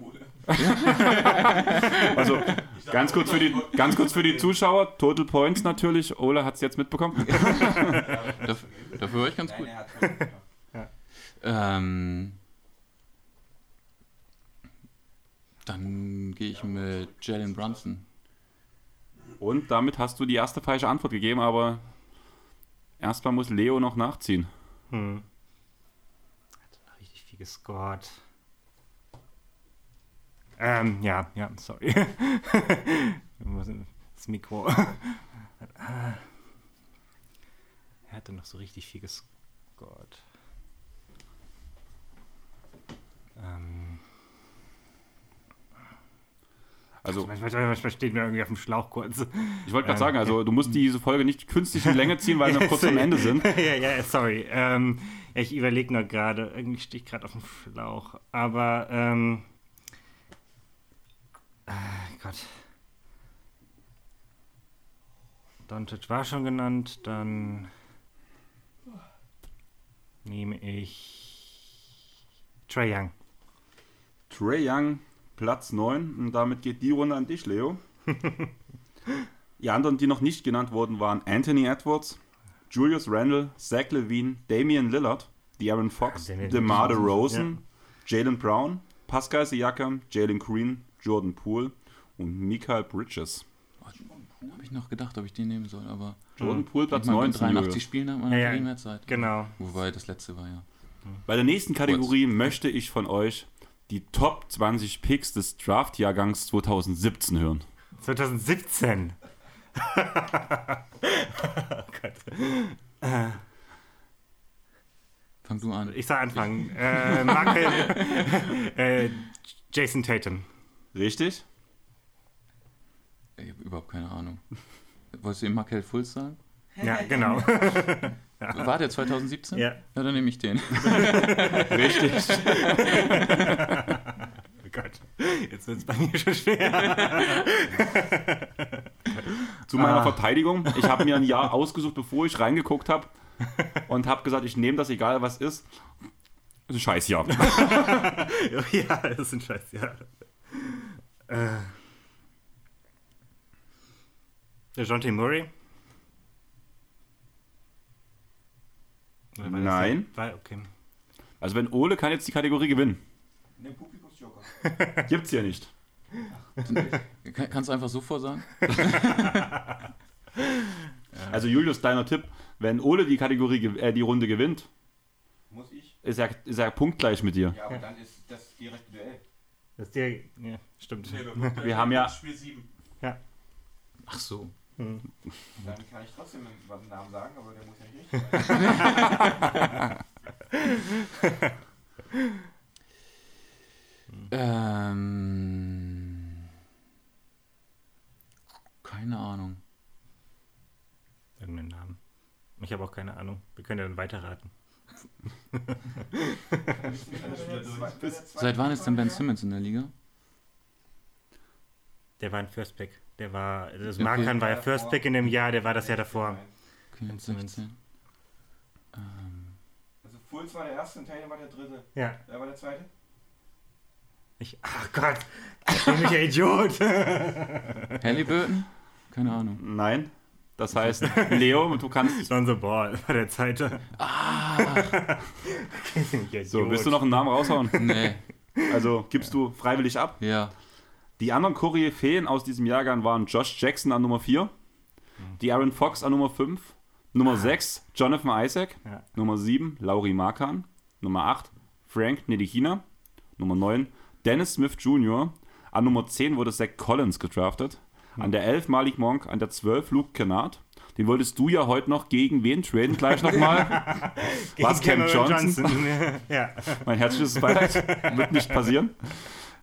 Also ganz kurz, für die, ganz kurz für die Zuschauer. Total Points natürlich. Ole hat es jetzt mitbekommen. Dafür, dafür war ich ganz gut. Hat Ähm, dann gehe ich mit Jalen Brunson. Und damit hast du die erste falsche Antwort gegeben, aber erstmal muss Leo noch nachziehen. Hm. Hat noch richtig viel gescored. Ähm, ja, ja, sorry. Das Mikro. er hatte noch so richtig viel gescored. Ähm, Also manchmal, steht mir irgendwie auf dem Schlauch kurz. ich wollte gerade Ähm, sagen, also du musst diese Folge nicht künstlich in Länge ziehen, weil wir kurz am Ende sind. ja, ja, sorry. Ähm, ich überlege nur gerade. Irgendwie stehe ich gerade auf dem Schlauch. Aber, ähm. Ah, Gott. Doncic war schon genannt. Dann nehme ich Trae Young. Trey Young, Platz 9. Und damit geht die Runde an dich, Leo. die anderen, die noch nicht genannt wurden, waren Anthony Edwards, Julius Randle, Zach Levine, Damian Lillard, De'Aaron Fox, Ja, Damian DeMar. DeRozan, Jalen Brown, Pascal Siakam, Jalen Green, Jordan Poole und Michael Bridges. Habe ich noch gedacht, ob ich den nehmen soll, aber Jordan Poole, Platz ich meine, 19. 83 Julius. Spielen hat man Ja, ja, ja. viel mehr Zeit. Genau. Wobei das letzte war ja. Bei der nächsten Kategorie möchte ich von euch die Top 20 Picks des Draft-Jahrgangs 2017 hören. 2017. oh Gott. Äh, Fang du an. ich soll anfangen. Äh, Markel, äh, Jason Tatum. Richtig? Ich habe überhaupt keine Ahnung. Wolltest du eben Markel Fulz sagen? Ja, genau. War der 2017? ja. Ja, dann nehme ich den. Richtig. Oh Gott. Jetzt wird es bei mir schon schwer. Zu meiner Ah. Verteidigung, ich habe mir ein Jahr ausgesucht, bevor ich reingeguckt habe und habe gesagt, ich nehme das, egal was ist. Das ist ein Scheißjahr. ja, das ist ein Scheiß, ja. Äh. Der John T. Murray? Oder war das Nein. War, okay. Also wenn Ole kann jetzt die Kategorie gewinnen. Den Publikumsjoker. Gibt's hier nicht. Kann, kannst du einfach so vorsagen? Also Julius, deiner Tipp, wenn Ole die Kategorie, gew- äh, die Runde gewinnt, Muss ich? ist er, ist er punktgleich mit dir. Ja, aber dann ist das direkte Duell. Das ist der. Ja, stimmt. Wir haben ja- Spiel 7. Ach so. Hm. Dann kann ich trotzdem einen Namen sagen, aber der muss ja nicht richtig. Ähm, keine Ahnung. Irgendeinen Namen. Ich habe auch keine Ahnung. Wir können ja dann weiterraten. Seit wann ist denn Ben Simmons in der Liga? Der war ein First Pick. Der war. Das. Markan war ja First Pick in dem Jahr, der war das Jahr davor. Simmons. 16. Ähm, Also Fulz war der erste und Tatum war der dritte. Ja. Wer war der zweite? Ich. Ach Gott! Ich bin mich ja Idiot! Halliburton? Keine Ahnung. Nein. Das heißt, Leo, du kannst. Lonzo Ball war der zweite. Ah, So, willst du noch einen Namen raushauen? nee. Also gibst du freiwillig ab. Ja. Die anderen Koryphäen aus diesem Jahrgang waren Josh Jackson an Nummer 4, die Aaron Fox an Nummer 5, Nummer 6 Jonathan Isaac, Ja. Nummer 7 Lauri Markan, Nummer 8 Frank Ntilikina, Nummer 9 Dennis Smith Jr., an Nummer 10 wurde Zach Collins gedraftet, an der 11 Malik Monk, an der 12 Luke Kennard. Den wolltest du ja heute noch gegen wen traden gleich nochmal? Was, Cam Johnson? ja. Mein herzliches Beileid. Wird nicht passieren.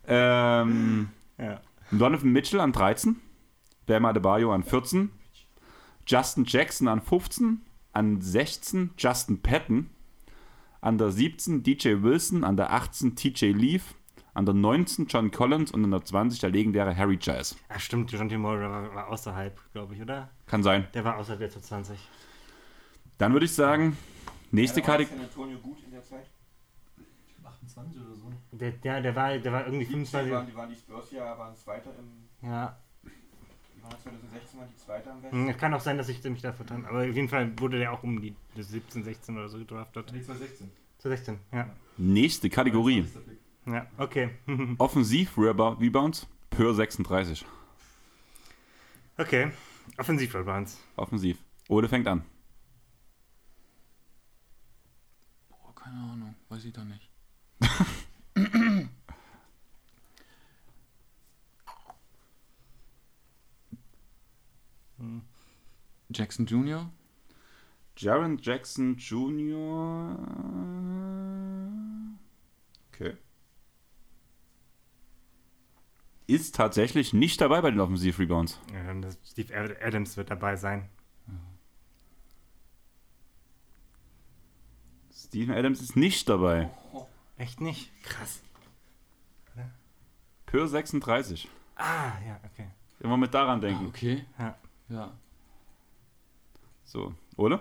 Ähm, ja. Donovan Mitchell an 13, Bam Adebayo an 14, Justin Jackson an 15, an 16 Justin Patton, an der 17 DJ Wilson, an der 18 TJ Leaf, an der 19 John Collins und an der 20 der legendäre Harry Giles. Ach stimmt, John T. Murray war, war außerhalb, glaube ich, oder? Kann sein. Der war außerhalb der Top 20. Dann würde ich sagen, nächste Ja, Kategorie. Antonio gut in der Zeit. 28 oder so. Der, ja, der war, der war irgendwie 17 waren, 25. die waren die Spurs ja, waren Zweiter im. Ja. Die waren 2016 waren die Zweiter am Hm, Westen. Es kann auch sein, dass ich mich da vertan Aber auf jeden Fall wurde der auch um die 17, 16 oder so gedraftet. Nee, 2016. Zu 16, ja. Nächste Kategorie. Ja, okay. Offensiv-Rebounds per 36. okay. Offensiv-Rebounds. Offensiv. Ole fängt an. Boah, keine Ahnung. Weiß ich da nicht. Jackson Jr.? Jaron Jackson Jr. Okay. Ist tatsächlich nicht dabei bei den Offensiv-Rebounds. Ja, dann das Steve Ad- Adams wird dabei sein. Steven Adams ist nicht dabei. Echt nicht? Krass. Per 36. Ah, ja, okay. Immer mit daran Ah, denken. okay. Ja. Ja. So, Ole?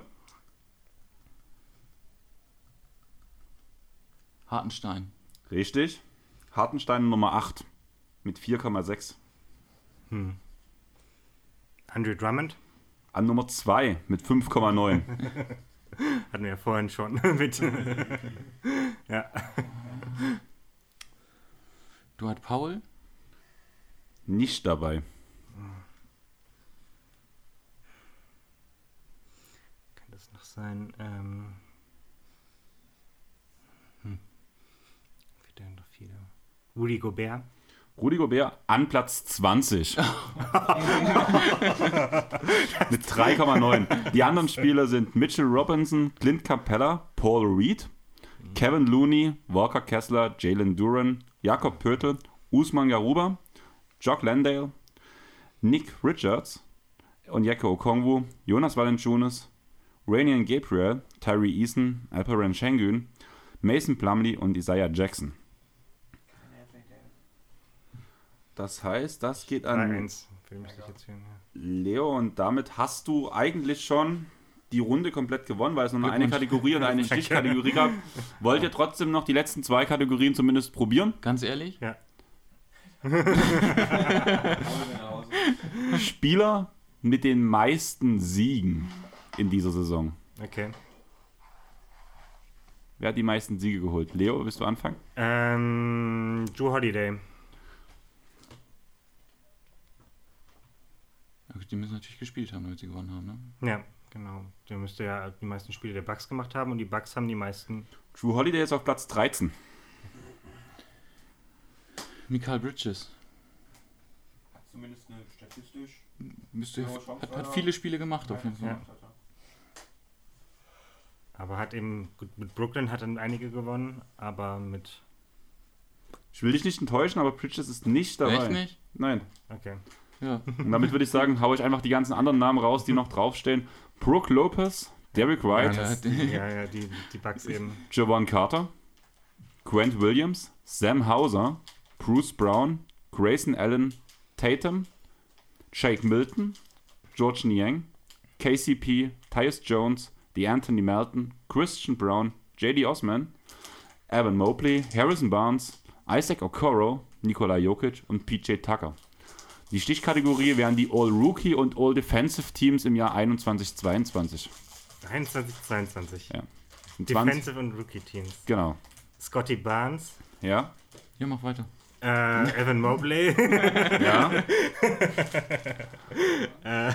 Hartenstein. Richtig. Hartenstein Nummer 8 mit 4,6. Hm. Andrew Drummond An Nummer 2 mit 5,9. hatten wir ja vorhin schon mit. Ja. Dwight Powell? nicht dabei. Kann das noch sein? Ähm. Hm. Noch viele? Rudy Gobert. Rudi Gobert an Platz 20. Mit 3,9. Die anderen Spieler sind Mitchell Robinson, Clint Capella, Paul Reed, Kevin Looney, Walker Kessler, Jalen Duran, Jakob Pötel, Usman Garuba, Jock Landale, Nick Richards, Onyeka Okongwu, Jonas Valanciunas, Rainian Gabriel, Tyree Eason, Alperen Schengen, Mason Plumlee und Isaiah Jackson. Das heißt, das geht an 3-1. Für mich sich jetzt führen, ja. Leo und damit hast du eigentlich schon die Runde komplett gewonnen, weil es nur noch eine. Kategorie und eine Stichkategorie gab. Wollt ihr trotzdem noch die letzten zwei Kategorien zumindest probieren? Ganz ehrlich? Ja. Spieler mit den meisten Siegen in dieser Saison. Okay. Wer hat die meisten Siege geholt? Leo, willst du anfangen? Ähm, Drew Holiday. Die müssen natürlich gespielt haben, damit sie gewonnen haben. Ne? Ja, genau. Der müsste ja die meisten Spiele der Bucks gemacht haben und die Bucks haben die meisten. Drew Holiday ist auf Platz 13. Mikael Bridges. Zumindest eine statistisch. Müsste, hat, hat war- viele Spiele gemacht auf jeden Fall. Ja. Aber hat eben, gut, mit Brooklyn hat dann einige gewonnen, aber mit. Ich will dich nicht enttäuschen, aber Bridges ist nicht dabei. Echt nicht? Nein. Okay. Ja. Und damit würde ich sagen, hau ich einfach die ganzen anderen Namen raus, die noch draufstehen. Brooke Lopez, Derrick White, Ja, die- ja, ja, die, die Bucks eben. Javon Carter, Grant Williams, Sam Hauser, Bruce Brown, Grayson Allen, Tatum, Jake Milton, George Niang, KCP, Tyus Jones, DeAnthony Melton, Christian Brown, JD Osman, Evan Mobley, Harrison Barnes, Isaac Okoro, Nikola Jokic und PJ Tucker. Die Stichkategorie wären die All-Rookie und All-Defensive Teams im Jahr 21-22. 23, 22. Ja. Und 20 Defensive und Rookie Teams. Genau. Scotty Barnes, Ja? ja, mach weiter. äh, Evan Mobley, Ja? äh,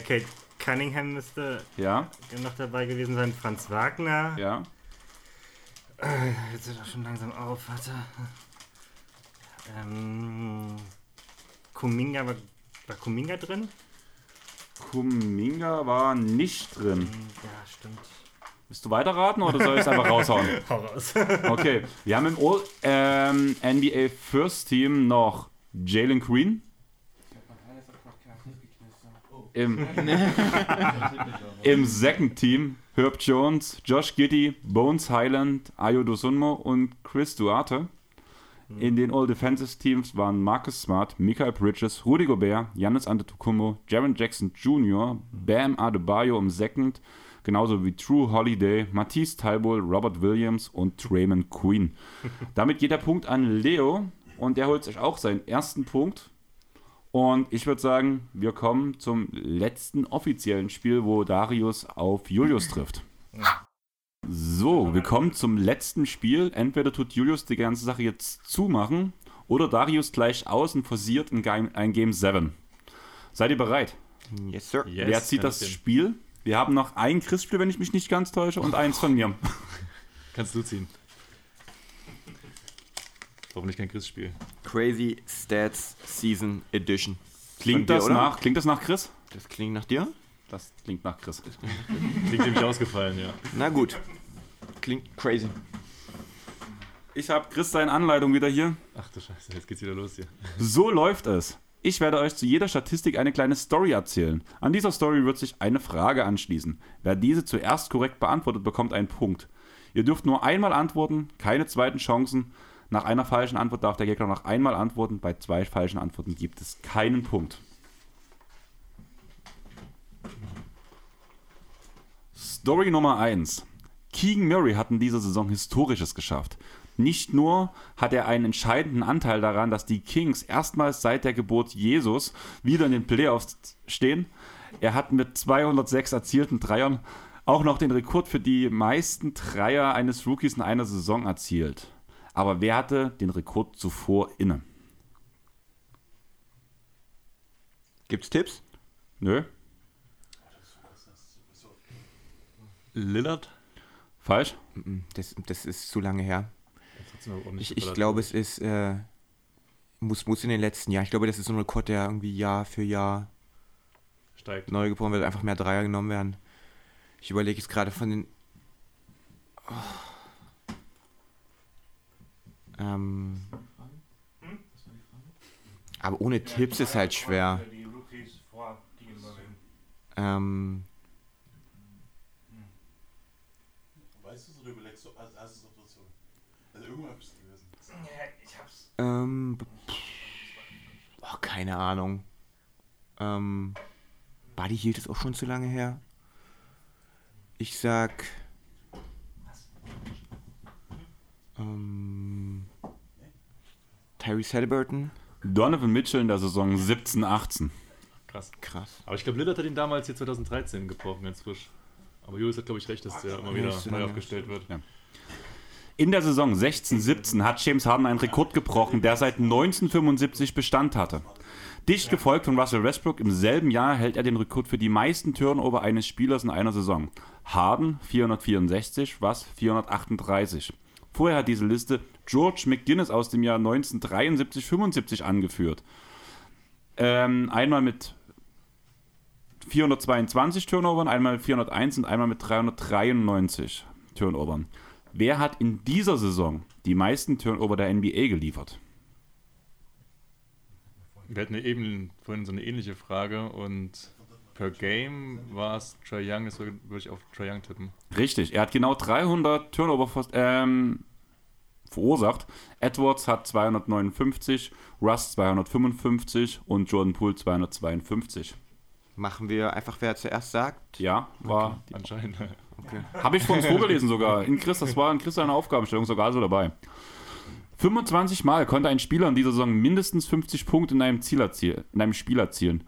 Kate Cunningham müsste Ja? noch dabei gewesen sein, Franz Wagner. Ja? Jetzt hört er schon langsam auf, warte. Ähm, Kuminga, war, war Kuminga drin? Kuminga war nicht drin. Ja, stimmt. Willst du weiterraten oder soll ich es einfach raushauen? Hau raus. Okay, wir haben im All, ähm, NBA First Team noch Jalen Green. Im, Im Second Team Herb Jones, Josh Giddey, Bones Highland, Ayo Dosunmo und Chris Duarte. In den All Defensive Teams waren Marcus Smart, Michael Bridges, Rudy Gobert, Giannis Antetokounmpo, Jaron Jackson Jr., Bam Adebayo im Second, genauso wie True Holiday, Matisse Thybulle, Robert Williams und Raymond Queen. Damit geht der Punkt an Leo und der holt sich auch seinen ersten Punkt. Und ich würde sagen, wir kommen zum letzten offiziellen Spiel, wo Darius auf Julius trifft. So, wir kommen zum letzten Spiel. Entweder tut Julius die ganze Sache jetzt zumachen oder Darius gleich aus und forciert ein Game, ein Game 7. Seid ihr bereit? Yes, sir. Yes, Wer zieht das. Spiel? Wir haben noch ein Chris-Spiel, wenn ich mich nicht ganz täusche, und eins von mir. Kannst du ziehen. Hoffentlich kein Chris-Spiel. Crazy Stats Season Edition. Klingt dir, das, oder? nach, klingt das nach Chris? Das klingt nach dir? Das klingt nach Chris. Klingt nämlich ausgefallen, ja. Na gut. Klingt crazy. Ich habe Chris seine Anleitung wieder hier. Ach du Scheiße, jetzt geht's wieder los hier. So läuft es. Ich werde euch zu jeder Statistik eine kleine Story erzählen. An dieser Story wird sich eine Frage anschließen. Wer diese zuerst korrekt beantwortet, bekommt einen Punkt. Ihr dürft nur einmal antworten, keine zweiten Chancen. Nach einer falschen Antwort darf der Gegner noch einmal antworten. Bei zwei falschen Antworten gibt es keinen Punkt. Story Nummer 1. Keegan Murray hat in dieser Saison Historisches geschafft. Nicht nur hat er einen entscheidenden Anteil daran, dass die Kings erstmals seit der Geburt Jesus wieder in den Playoffs stehen. Er hat mit 206 erzielten Dreiern auch noch den Rekord für die meisten Dreier eines Rookies in einer Saison erzielt. Aber wer hatte den Rekord zuvor inne? Gibt's Tipps? Nö, Lillard? falsch. Das, das ist zu lange her. Ich, ich glaube, es ist, äh, muss, muss in den letzten Jahren, ich glaube, das ist so ein Rekord, der irgendwie Jahr für Jahr steigt. neu gebrochen wird, einfach mehr Dreier genommen werden. Ich überlege jetzt gerade von den. Oh. Ähm, aber ohne Tipps ist halt schwer. Ähm, Weißt du es oder überlegst du als erstes auf der Zunge? Also irgendwann bist du gewesen. Ich hab's. Ähm, pff, oh, keine Ahnung. Ähm, Buddy hielt es auch schon zu lange her. Ich sag. Ähm, Tyrese Halliburton. Donovan Mitchell in der Saison 17, 18. Krass. Krass. Aber ich glaube, Lillard hat ihn damals hier 2013 gebrochen, ganz frisch. Aber Julius hat, glaube ich, recht, dass der immer Ja, wieder neu aufgestellt wird. In der Saison 16, 17 hat James Harden einen Rekord gebrochen, der seit 1975 Bestand hatte. Dicht gefolgt von Russell Westbrook, im selben Jahr hält er den Rekord für die meisten Turnover eines Spielers in einer Saison. Harden 464, Russ 438. Vorher hat diese Liste George McGuinness aus dem Jahr 1973-75 angeführt. Ähm, einmal mit 422 Turnovern, einmal mit 401 und einmal mit 393 Turnovern. Wer hat in dieser Saison die meisten Turnover der NBA geliefert? Wir hatten ja eben vorhin so eine ähnliche Frage und per Game war es Trae Young, das würde ich auf Trae Young tippen. Richtig, er hat genau 300 Turnover ähm, verursacht. Edwards hat 259, Russ 255 und Jordan Poole 252. Machen wir einfach, wer zuerst sagt. Ja, war. Anscheinend. Habe ich von uns vorgelesen sogar. In Chris, das war in Chris seine Aufgabenstellung sogar so dabei. 25 Mal konnte ein Spieler in dieser Saison mindestens 50 Punkte in einem, Ziel erziel, in einem Spiel erzielen.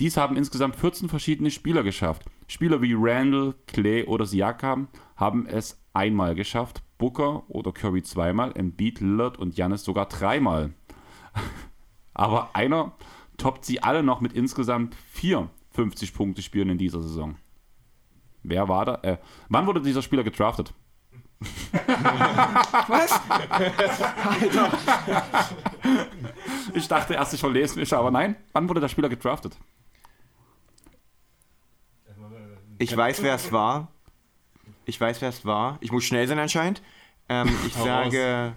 Dies haben insgesamt 14 verschiedene Spieler geschafft. Spieler wie Randall, Clay oder Siakam haben es einmal geschafft, Booker oder Curry zweimal, Embiid, Lillard und Giannis sogar dreimal. Aber einer toppt sie alle noch mit insgesamt vier 50 Punkte Spielen in dieser Saison. Wer war da? Äh, wann wurde dieser Spieler gedraftet? Was? Ich dachte erst, ich verlese mich, aber nein. Wann wurde der Spieler gedraftet? Ich weiß, wer es war. Ich weiß, wer es war. Ich muss schnell sein anscheinend. Ähm, ich Hau sage.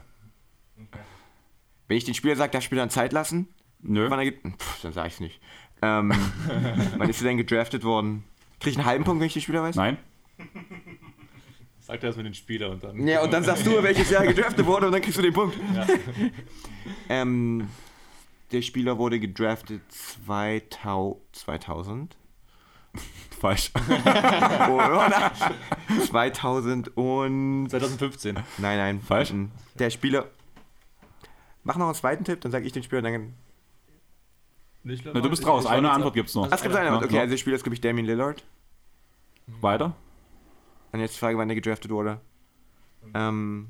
Wenn ich den Spieler sage, darf ich Spieler dann Zeit lassen? Nö. Wann er Pff, dann sage ich es nicht. Ähm, wann ist er denn gedraftet worden? Kriege ich einen halben Punkt, wenn ich den Spieler weiß? Nein? Sag erst mal den Spieler und dann. Ja, und dann sagst du, welches Jahr gedraftet wurde und dann kriegst du den Punkt. ähm, der Spieler wurde gedraftet 2000. 2000? Falsch. Oh, oder? 2000 und. 2015. Nein, nein. Falsch? Der Spieler. Mach noch einen zweiten Tipp, dann sage ich den Spieler. Dann... Nicht Na, du bist raus. Eine Antwort gibt's noch. Ach, es gibt eine Antwort. Okay, also der Spieler ist, glaube ich, Damien Lillard. Weiter? Und jetzt die Frage, wann der gedraftet wurde. Ähm.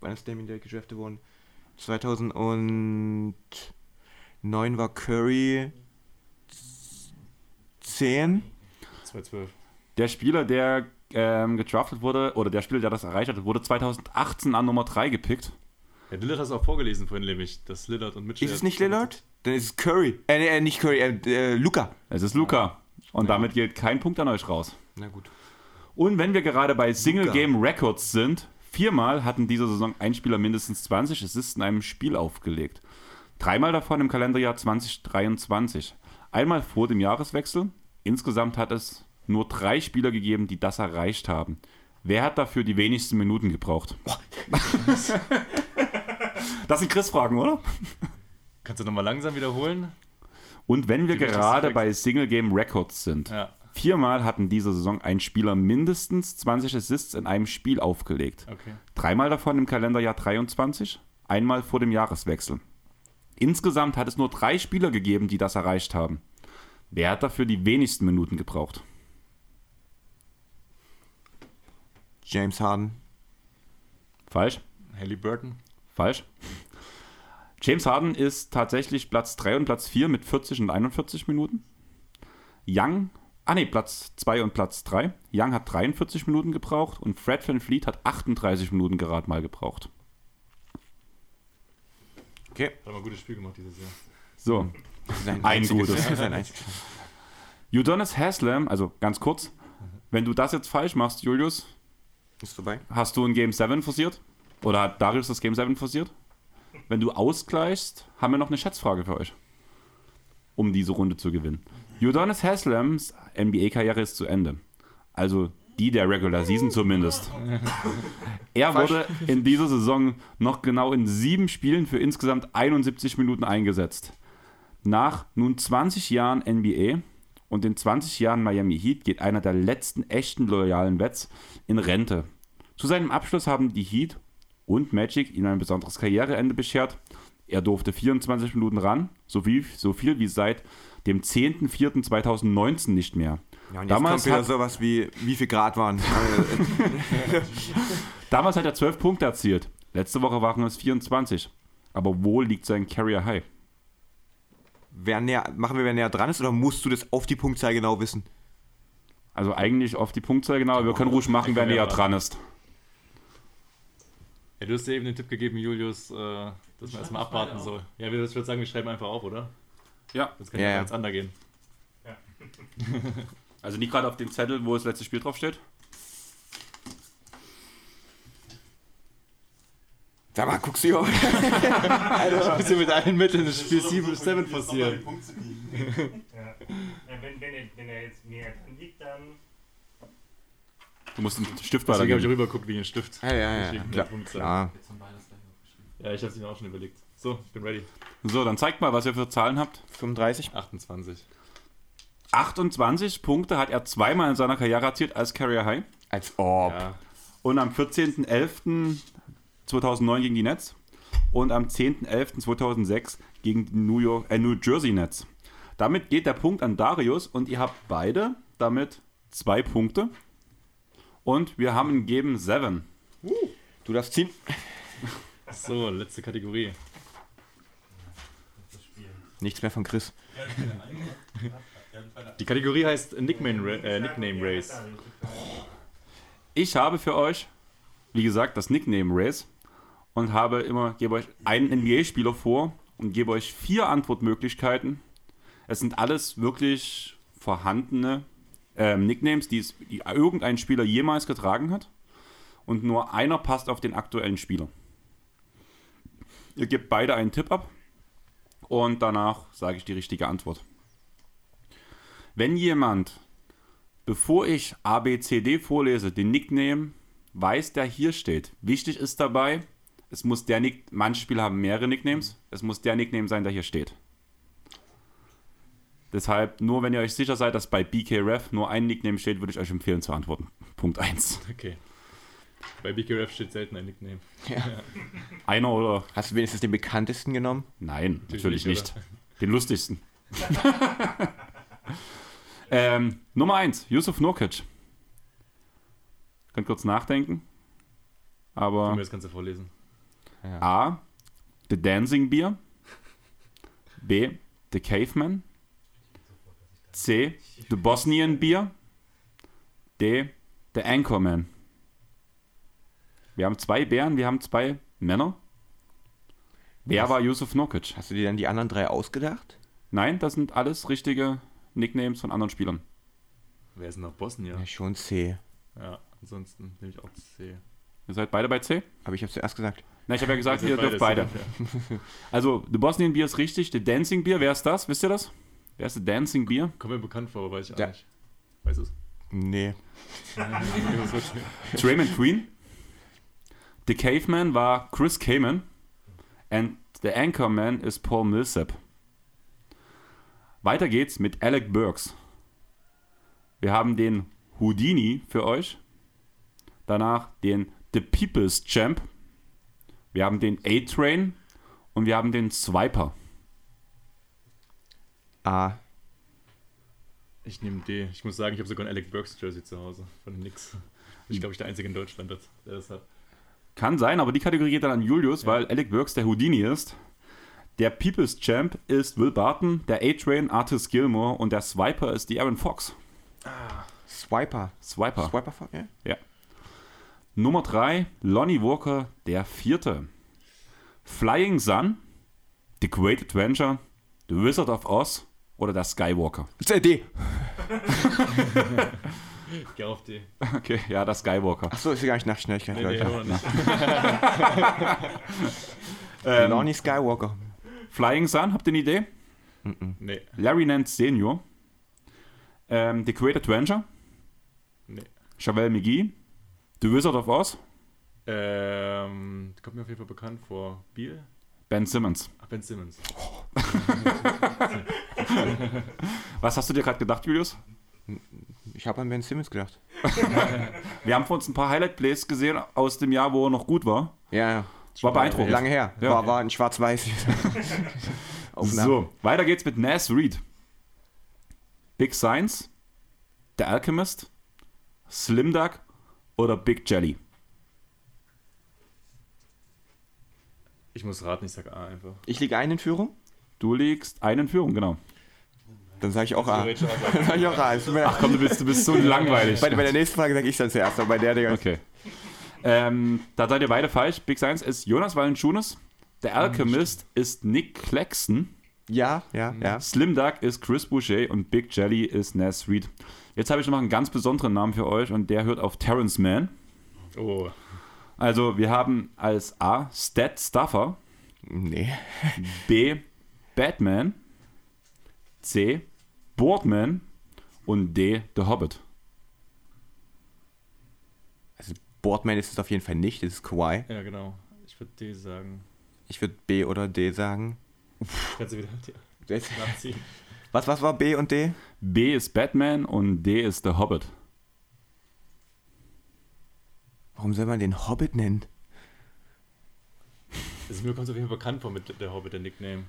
Wann ist Damien Lillard gedraftet worden? 2009 war Curry 10. 2012. Der Spieler, der ähm, gedraftet wurde, oder der Spieler, der das erreicht hat, wurde 2018 an Nummer 3 gepickt. Ja, Lillard hat es auch vorgelesen vorhin, nämlich, dass Lillard und Mitchell. Ist es nicht Lillard? Dann ist es Curry. Äh, äh, nicht Curry, äh, äh, Luca. Es ist Luca. Und damit geht kein Punkt an euch raus. Na gut. Und wenn wir gerade bei Single. Game Records sind, viermal hatten diese Saison ein Spieler mindestens 20 Assists in einem Spiel aufgelegt. Dreimal davon im Kalenderjahr 2023. Einmal vor dem Jahreswechsel. Insgesamt hat es nur drei Spieler gegeben, die das erreicht haben. Wer hat dafür die wenigsten Minuten gebraucht? das sind Chris-Fragen, oder? Kannst du nochmal langsam wiederholen? Und wenn wir gerade bei Single Game Records sind, Ja, viermal hatten diese Saison ein Spieler mindestens 20 Assists in einem Spiel aufgelegt. okay. Dreimal davon im Kalenderjahr 23, einmal vor dem Jahreswechsel. Insgesamt hat es nur drei Spieler gegeben, die das erreicht haben. Wer hat dafür die wenigsten Minuten gebraucht? James Harden. Falsch? Halliburton. Falsch. James Harden ist tatsächlich Platz 3 und Platz 4 mit 40 und 41 Minuten. Young, ah ne, Platz 2 und Platz 3. Young hat 43 Minuten gebraucht und Fred Van Fleet hat 38 Minuten gerade mal gebraucht. Okay. Hat mal ein gutes Spiel gemacht dieses Jahr. So, Ein einziges- gutes. Einziges. Udonis Haslam, also ganz kurz, wenn du das jetzt falsch machst, Julius, Ist vorbei. hast du ein Game 7 forciert? Oder hat Darius das Game 7 forciert? Wenn du ausgleichst, haben wir noch eine Schätzfrage für euch. Um diese Runde zu gewinnen. Udonis Haslams NBA-Karriere ist zu Ende. Also die der Regular Season zumindest. Er wurde in dieser Saison noch genau in sieben Spielen für insgesamt 71 Minuten eingesetzt. Nach nun 20 Jahren NBA und den 20 Jahren Miami Heat geht einer der letzten echten loyalen Vets in Rente. Zu seinem Abschluss haben die Heat und Magic ihm ein besonderes Karriereende beschert. Er durfte 24 Minuten ran, so viel, so viel wie seit dem 10.04.2019 nicht mehr. Ja, und jetzt Damals kommt wieder hat- sowas wie, wie viel Grad waren. Damals hat er 12 Punkte erzielt. Letzte Woche waren es 24. Aber wo liegt sein Carrier High? wer näher, machen wir, wer näher dran ist, oder musst du das auf die Punktzahl genau wissen? Also eigentlich auf die Punktzahl genau, aber wir können ruhig machen, wer näher dran ist. Ja, du hast ja eben den Tipp gegeben, Julius, äh, dass man erstmal abwarten soll. Ja, wir- ich würde sagen, wir schreiben einfach auf, oder? Ja. Das kann Ja, ja, ja. als Ander gehen. Also nicht gerade auf dem Zettel, wo das letzte Spiel drauf steht. Sag mal, guckst du hier. Bist du mit allen Mitteln das Spiel 7 7 Nochmal die forcieren? Punkte kriegen. Ja. Ja, wenn, wenn, er, wenn er jetzt näher dran liegt, dann. Du musst einen Stift Deswegen habe ich weitergeben. rüber geguckt wie ein Stift. Ja, ja, ja. Klar. klar. Ja, ich habe es mir auch schon überlegt. So, ich bin ready. So, dann zeigt mal, was ihr für Zahlen habt. 35. 28. 28 Punkte hat er zweimal in seiner Karriere erzielt als Carrier High. Als ob. Ja, Und am 14.11.2009 gegen die Nets. Und am 10.11.2006 gegen die New, York, äh, New Jersey Nets. Damit geht der Punkt an Darius und ihr habt beide damit zwei Punkte. Und wir haben ein Game 7. Du darfst ziehen. so, letzte Kategorie. Nichts mehr von Chris. Die Kategorie heißt Nickname, äh, Nickname Race. Ich habe für euch, wie gesagt, das Nickname Race und habe immer, gebe euch einen NBA-Spieler vor und gebe euch vier Antwortmöglichkeiten. Es sind alles wirklich vorhandene ähm, Nicknames, die, es, die irgendein Spieler jemals getragen hat. Und nur einer passt auf den aktuellen Spieler. Ihr gebt beide einen Tipp ab und danach sage ich die richtige Antwort. Wenn jemand bevor ich A, B, C, D vorlese, den Nickname weiß, der hier steht. Wichtig ist dabei, es muss der Nick, manche Spieler haben mehrere Nicknames, es muss der Nickname sein, der hier steht. Deshalb, nur wenn ihr euch sicher seid, dass bei BKRef nur ein Nickname steht, würde ich euch empfehlen zu antworten. Punkt 1. Okay. Bei BKRF steht selten ein Nickname. Einer oder. Hast du wenigstens den bekanntesten genommen? Nein, natürlich nicht, nicht. Den lustigsten. ähm, Nummer 1, Yusuf Nurkic. Könnt kurz nachdenken. Aber. Du mir das Ganze vorlesen. A. The Dancing Beer. B. The Caveman. C. The Bosnian Beer. D. The Anchorman. Wir haben zwei Bären, wir haben zwei Männer. Wer war Yusuf Nurkic? Hast du dir dann die anderen drei ausgedacht? Nein, das sind alles richtige Nicknames von anderen Spielern. Wer ist denn noch Bosnien? Ja, schon C. Ja, ansonsten nehme ich auch C. Ihr seid beide bei C? Aber ich habe zuerst gesagt. Na, ich habe ja gesagt, Wir ihr sind dürft beide. ja. Also, The Bosnian Beer ist richtig. The Dancing Beer, wer ist das? Wisst ihr das? Wer ist The Dancing Beer? Kommt mir bekannt vor, aber weiß ich auch Ja. nicht. Weiß es. Nee. Draymond Green. The Caveman war Chris Kamen. And the Anchorman ist Paul Millsap. Weiter geht's mit Alec Burks. Wir haben den Houdini für euch. Danach den The People's Champ. Wir haben den A-Train. Und wir haben den Swiper. A. Ich nehme D. Ich muss sagen, ich habe sogar ein Alec Burks Jersey zu Hause von den Knicks. Ich glaube, ich der Einzige in Deutschland, der das hat. Kann sein, aber die Kategorie geht dann an Julius, weil Alec Burks der Houdini ist. Der People's Champ ist Will Barton, der A-Train Artis Gilmore und der Swiper ist die Aaron Fox. Swiper. Swiper. Swiper, ja? Nummer 3, Lonnie Walker, der Vierte. Flying Sun The Great Adventure, The Wizard of Oz oder der Skywalker? D. Geh auf die. Okay, ja, der Skywalker. Achso, ist ja gar nicht nach Schnelligkeit, Nee, nee, Leute. aber nicht. Ähm, Lonnie Skywalker. Flying Sun, habt ihr eine Idee? Nee, Larry Nance Senior. Ähm, The Great Adventure, nee. Chevelle McGee, The Wizard of Oz, Ähm, kommt mir auf jeden Fall bekannt vor. Biel? Ben Simmons. Ach, Ben Simmons. Was hast du dir gerade gedacht, Julius? Ich habe an Ben Simmons gedacht. Wir haben von uns ein paar Highlight-Plays gesehen aus dem Jahr, wo er noch gut war. Ja, ja. War beeindruckend. Lange her. Ja. War, war in schwarz-weiß. So, weiter geht's mit Nas Reed. Big Science, The Alchemist, Slim Duck oder Big Jelly? Ich muss raten, ich sag A einfach. Ich liege ein in Führung. Du liegst einen in Führung, genau. Dann sage ich auch A. Dann sage ich auch A. Ach komm, du bist, du bist so langweilig. Bei, bei der nächsten Frage sage ich dann zuerst, aber bei der, Digga. Okay. Ähm, da seid ihr beide falsch. Big Science ist Jonas Valanciunas. Der Alchemist ist Nick Claxton. Ja, ja, ja. Slim Duck ist Chris Boucher und Big Jelly ist Nas Reed. Jetzt habe ich noch einen ganz besonderen Namen für euch und der hört auf Terrence Mann. Oh, Also wir haben als A Stat Stuffer, Nee. B Batman, C Boardman und D The Hobbit. Also Boardman ist es auf jeden Fall nicht, das ist Kawhi. ja genau. Ich würde D sagen. Ich würde B oder D sagen. Kannst du wieder nachziehen? Was, was war B und D? B ist Batman und D ist The Hobbit. Warum soll man den Hobbit nennen? Also mir kommt es auf jeden Fall bekannt vor mit der Hobbit, der Nickname.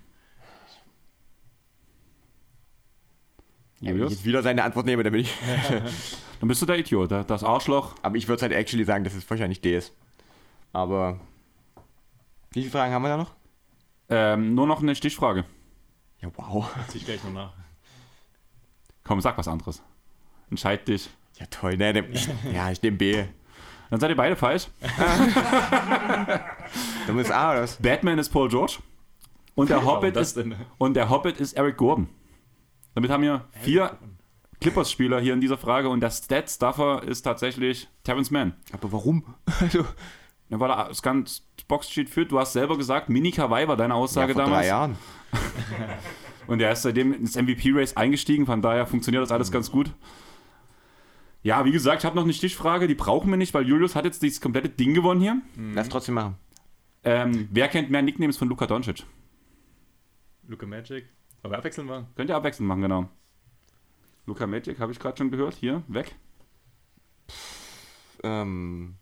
Ja, wenn ich jetzt wieder seine Antwort nehme, dann bin ich. Dann bist du der Idiot, der- das Arschloch. Aber ich würde halt actually sagen, dass es wahrscheinlich D ist. Aber. Wie viele Fragen haben wir da noch? Ähm, nur noch eine Stichfrage. Ja, wow. Zieh ich gleich noch nach. Komm, sag was anderes. Entscheid dich. Ja, toll. Ich, ja, ich nehme B. Dann seid ihr beide falsch. Dann muss A oder was? Batman ist Paul George. Und der, Hobbit ist, und der Hobbit ist Eric Gordon. Damit haben wir vier Clippers-Spieler hier in dieser Frage und der Stat-Stuffer ist tatsächlich Terrence Mann. Aber warum? Also, Ja, weil er das ganze Boxsheet führt. Du hast selber gesagt, Mini Kawaii war deine ja, Aussage vor damals. drei Jahren. Und er ist seitdem ins MVP-Race eingestiegen, von daher funktioniert das alles ganz gut. Ja, wie gesagt, ich habe noch eine Stichfrage, die brauchen wir nicht, weil Julius hat jetzt dieses komplette Ding gewonnen hier. Lass trotzdem machen. Ähm, wer kennt mehr Nicknames von Luka Doncic? Luca Magic. Aber abwechselnd war. Könnt ihr abwechselnd machen, genau. Luka Magic, habe ich gerade schon gehört. Hier, weg. Ähm.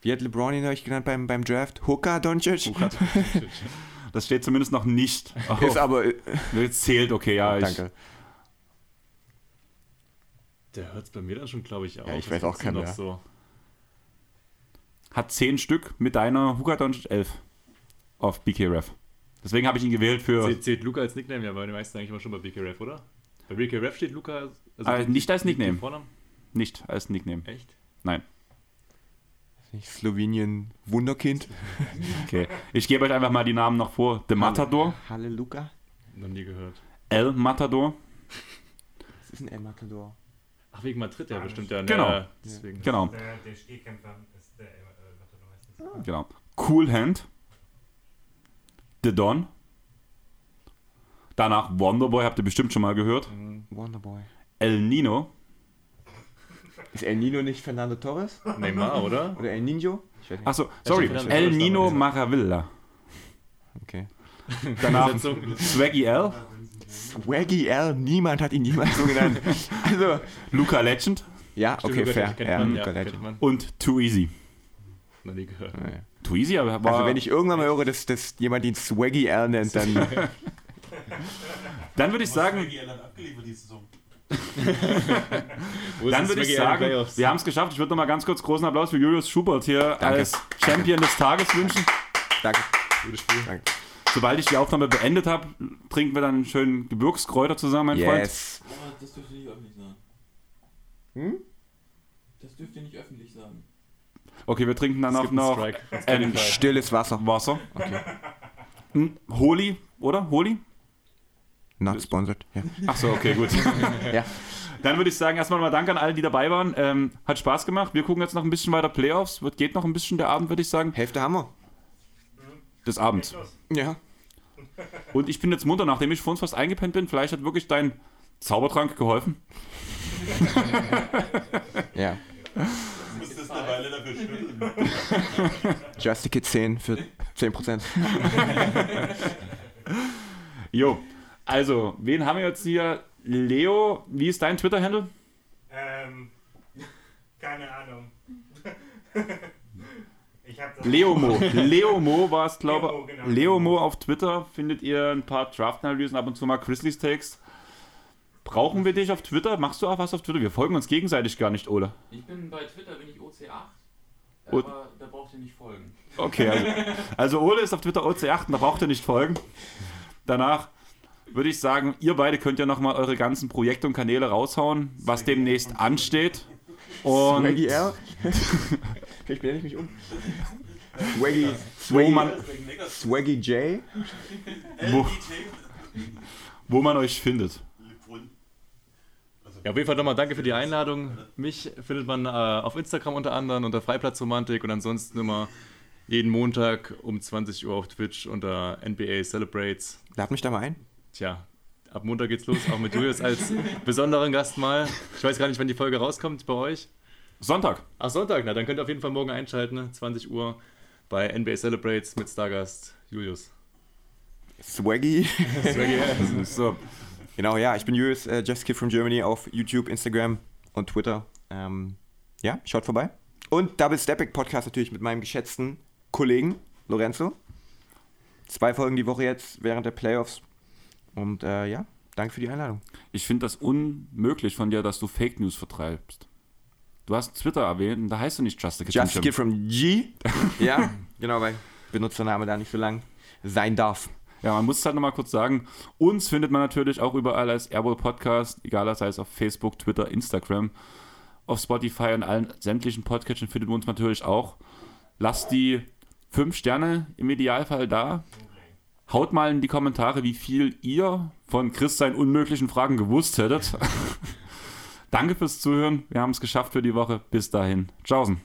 Wie hat LeBron ihn euch genannt beim, beim Draft? Hooker Doncic? Das steht zumindest noch nicht. auf- Ist aber. äh, zählt, okay, ja. Ich, danke. Der hört es bei mir dann schon, glaube ich, auf. Ja, ich weiß auch mehr. so. Hat zehn Stück mit deiner Luka Doncic 11 auf BKRF. Deswegen habe ich ihn gewählt für. Zählt, zählt Luca als Nickname? Ja, weil die meisten eigentlich immer schon bei BKRF, oder? Bei BKRF steht Luca. Also Ah, nicht als Nickname. Vornamen? Nicht als Nickname. Echt? Nein. Nicht Slowenien Wunderkind. Okay. Ich gebe euch einfach mal die Namen noch vor. The Matador, Halle Luca? Noch nie gehört. El Matador. Was ist ein El Matador? Ach, wegen Madrid, ja, bestimmt, ja. Genau. Ja, deswegen. Genau, Der, der Stehkämpfer ist der äh, Matador meistens. genau. Cool Hand. The Don. Danach Wonderboy, habt ihr bestimmt schon mal gehört. Wonderboy. El Nino. Ist El Nino nicht Fernando Torres? Neymar, oder? Oder El Nino? Achso, sorry. El Nino. Maravilla. Okay. Danach. Swaggy L. Swaggy L, niemand hat ihn jemals so genannt. Also, Luca Legend. ja, Stimmt, okay, fair. Ja, man, Luca ja, Legend. Und Too Easy. Noch nie gehört. Ja, ja. Too Easy aber war. Also, wenn ich irgendwann mal höre, dass, dass jemand ihn Swaggy L nennt, dann. dann würde ich sagen, Maggie Allen hat abgeliefert die Saison. Dann würde ich Swaggy sagen, wir haben es geschafft. Ich würde noch mal ganz kurz großen Applaus für Julius Schubert hier als Champion des Tages wünschen. Danke. Gutes Spiel. Danke. Sobald ich die Aufnahme beendet habe, trinken wir dann einen schönen Gebirgskräuter zusammen, mein Freund. Yes. Aber das dürft ihr nicht öffentlich sagen. Hm? Das dürft ihr nicht öffentlich sagen. Okay, wir trinken dann Es auch noch ein Stilles Wasser. Wasser. Hm, Holi, oder? Holi? Not sponsored. Ja. Ach so, okay, gut. Ja. Dann würde ich sagen, erstmal nochmal Dank an alle, die dabei waren. Ähm, hat Spaß gemacht. Wir gucken jetzt noch ein bisschen weiter Playoffs. Wird, geht noch ein bisschen der Abend, würde ich sagen. Hälfte haben wir. Des Abends. Ja. Und ich bin jetzt munter, nachdem ich vor uns fast eingepennt bin. Vielleicht hat wirklich dein Zaubertrank geholfen. Ja. Du müsstest eine Weile dafür schütteln. Just a Kid 10 für 10%. Jo, also, wen haben wir jetzt hier? Leo, wie ist dein Twitter-Handle? Ähm, keine Ahnung. Leomo. Leomo war es, glaube Leomo, ich. genau. Leomo auf Twitter findet ihr ein paar Draft-Analysen, ab und zu mal Grizzlies Takes. Brauchen wir dich auf Twitter? Machst du auch was auf Twitter? Wir folgen uns gegenseitig gar nicht, Ole. Ich bin bei Twitter, bin ich OC8, Und- aber da braucht ihr nicht folgen. Okay, also, also Ole ist auf Twitter OC8, da braucht ihr nicht folgen. Danach würde ich sagen, ihr beide könnt ja nochmal eure ganzen Projekte und Kanäle raushauen, was demnächst ansteht. Und Swaggy R. Vielleicht blende ich mich um. Swaggy, wo Swaggy, man, Swaggy J. wo, wo man euch findet. Ja, auf jeden Fall nochmal danke für die Einladung. Mich findet man äh, auf Instagram unter anderem unter Freiplatzromantik und ansonsten immer jeden Montag um 20 Uhr auf Twitch unter NBA Celebrates. Lad mich da mal ein. Tja, ab Montag geht's los, auch mit Julius als besonderen Gast mal. Ich weiß gar nicht, wann die Folge rauskommt bei euch. Sonntag. Ach, Sonntag, na dann könnt ihr auf jeden Fall morgen einschalten, ne? 20 Uhr bei NBA Celebrates mit Stargast Julius. Swaggy. So, Genau, ja, ich bin Julius, äh, Just Kid from Germany auf YouTube, Instagram und Twitter. Ähm, ja, schaut vorbei. Und Double Stepping Podcast natürlich mit meinem geschätzten Kollegen Lorenzo. Zwei Folgen die Woche jetzt während der Playoffs. Und äh, ja, danke für die Einladung. ich finde das unmöglich von dir, dass du Fake News vertreibst. Du hast Twitter erwähnt, und da heißt du nicht Just a Kid. Just from Kid from G. ja, genau, weil Benutzername da nicht so lang sein darf. Ja, man muss es halt nochmal kurz sagen. Uns findet man natürlich auch überall als Airball Podcast, egal sei es auf Facebook, Twitter, Instagram, auf Spotify und allen sämtlichen Podcatchern findet man uns natürlich auch. Lasst die fünf Sterne im Idealfall da. Haut mal in die Kommentare, wie viel ihr von Chris seinen unmöglichen Fragen gewusst hättet. Danke fürs Zuhören. Wir haben es geschafft für die Woche. Bis dahin. Tschaußen.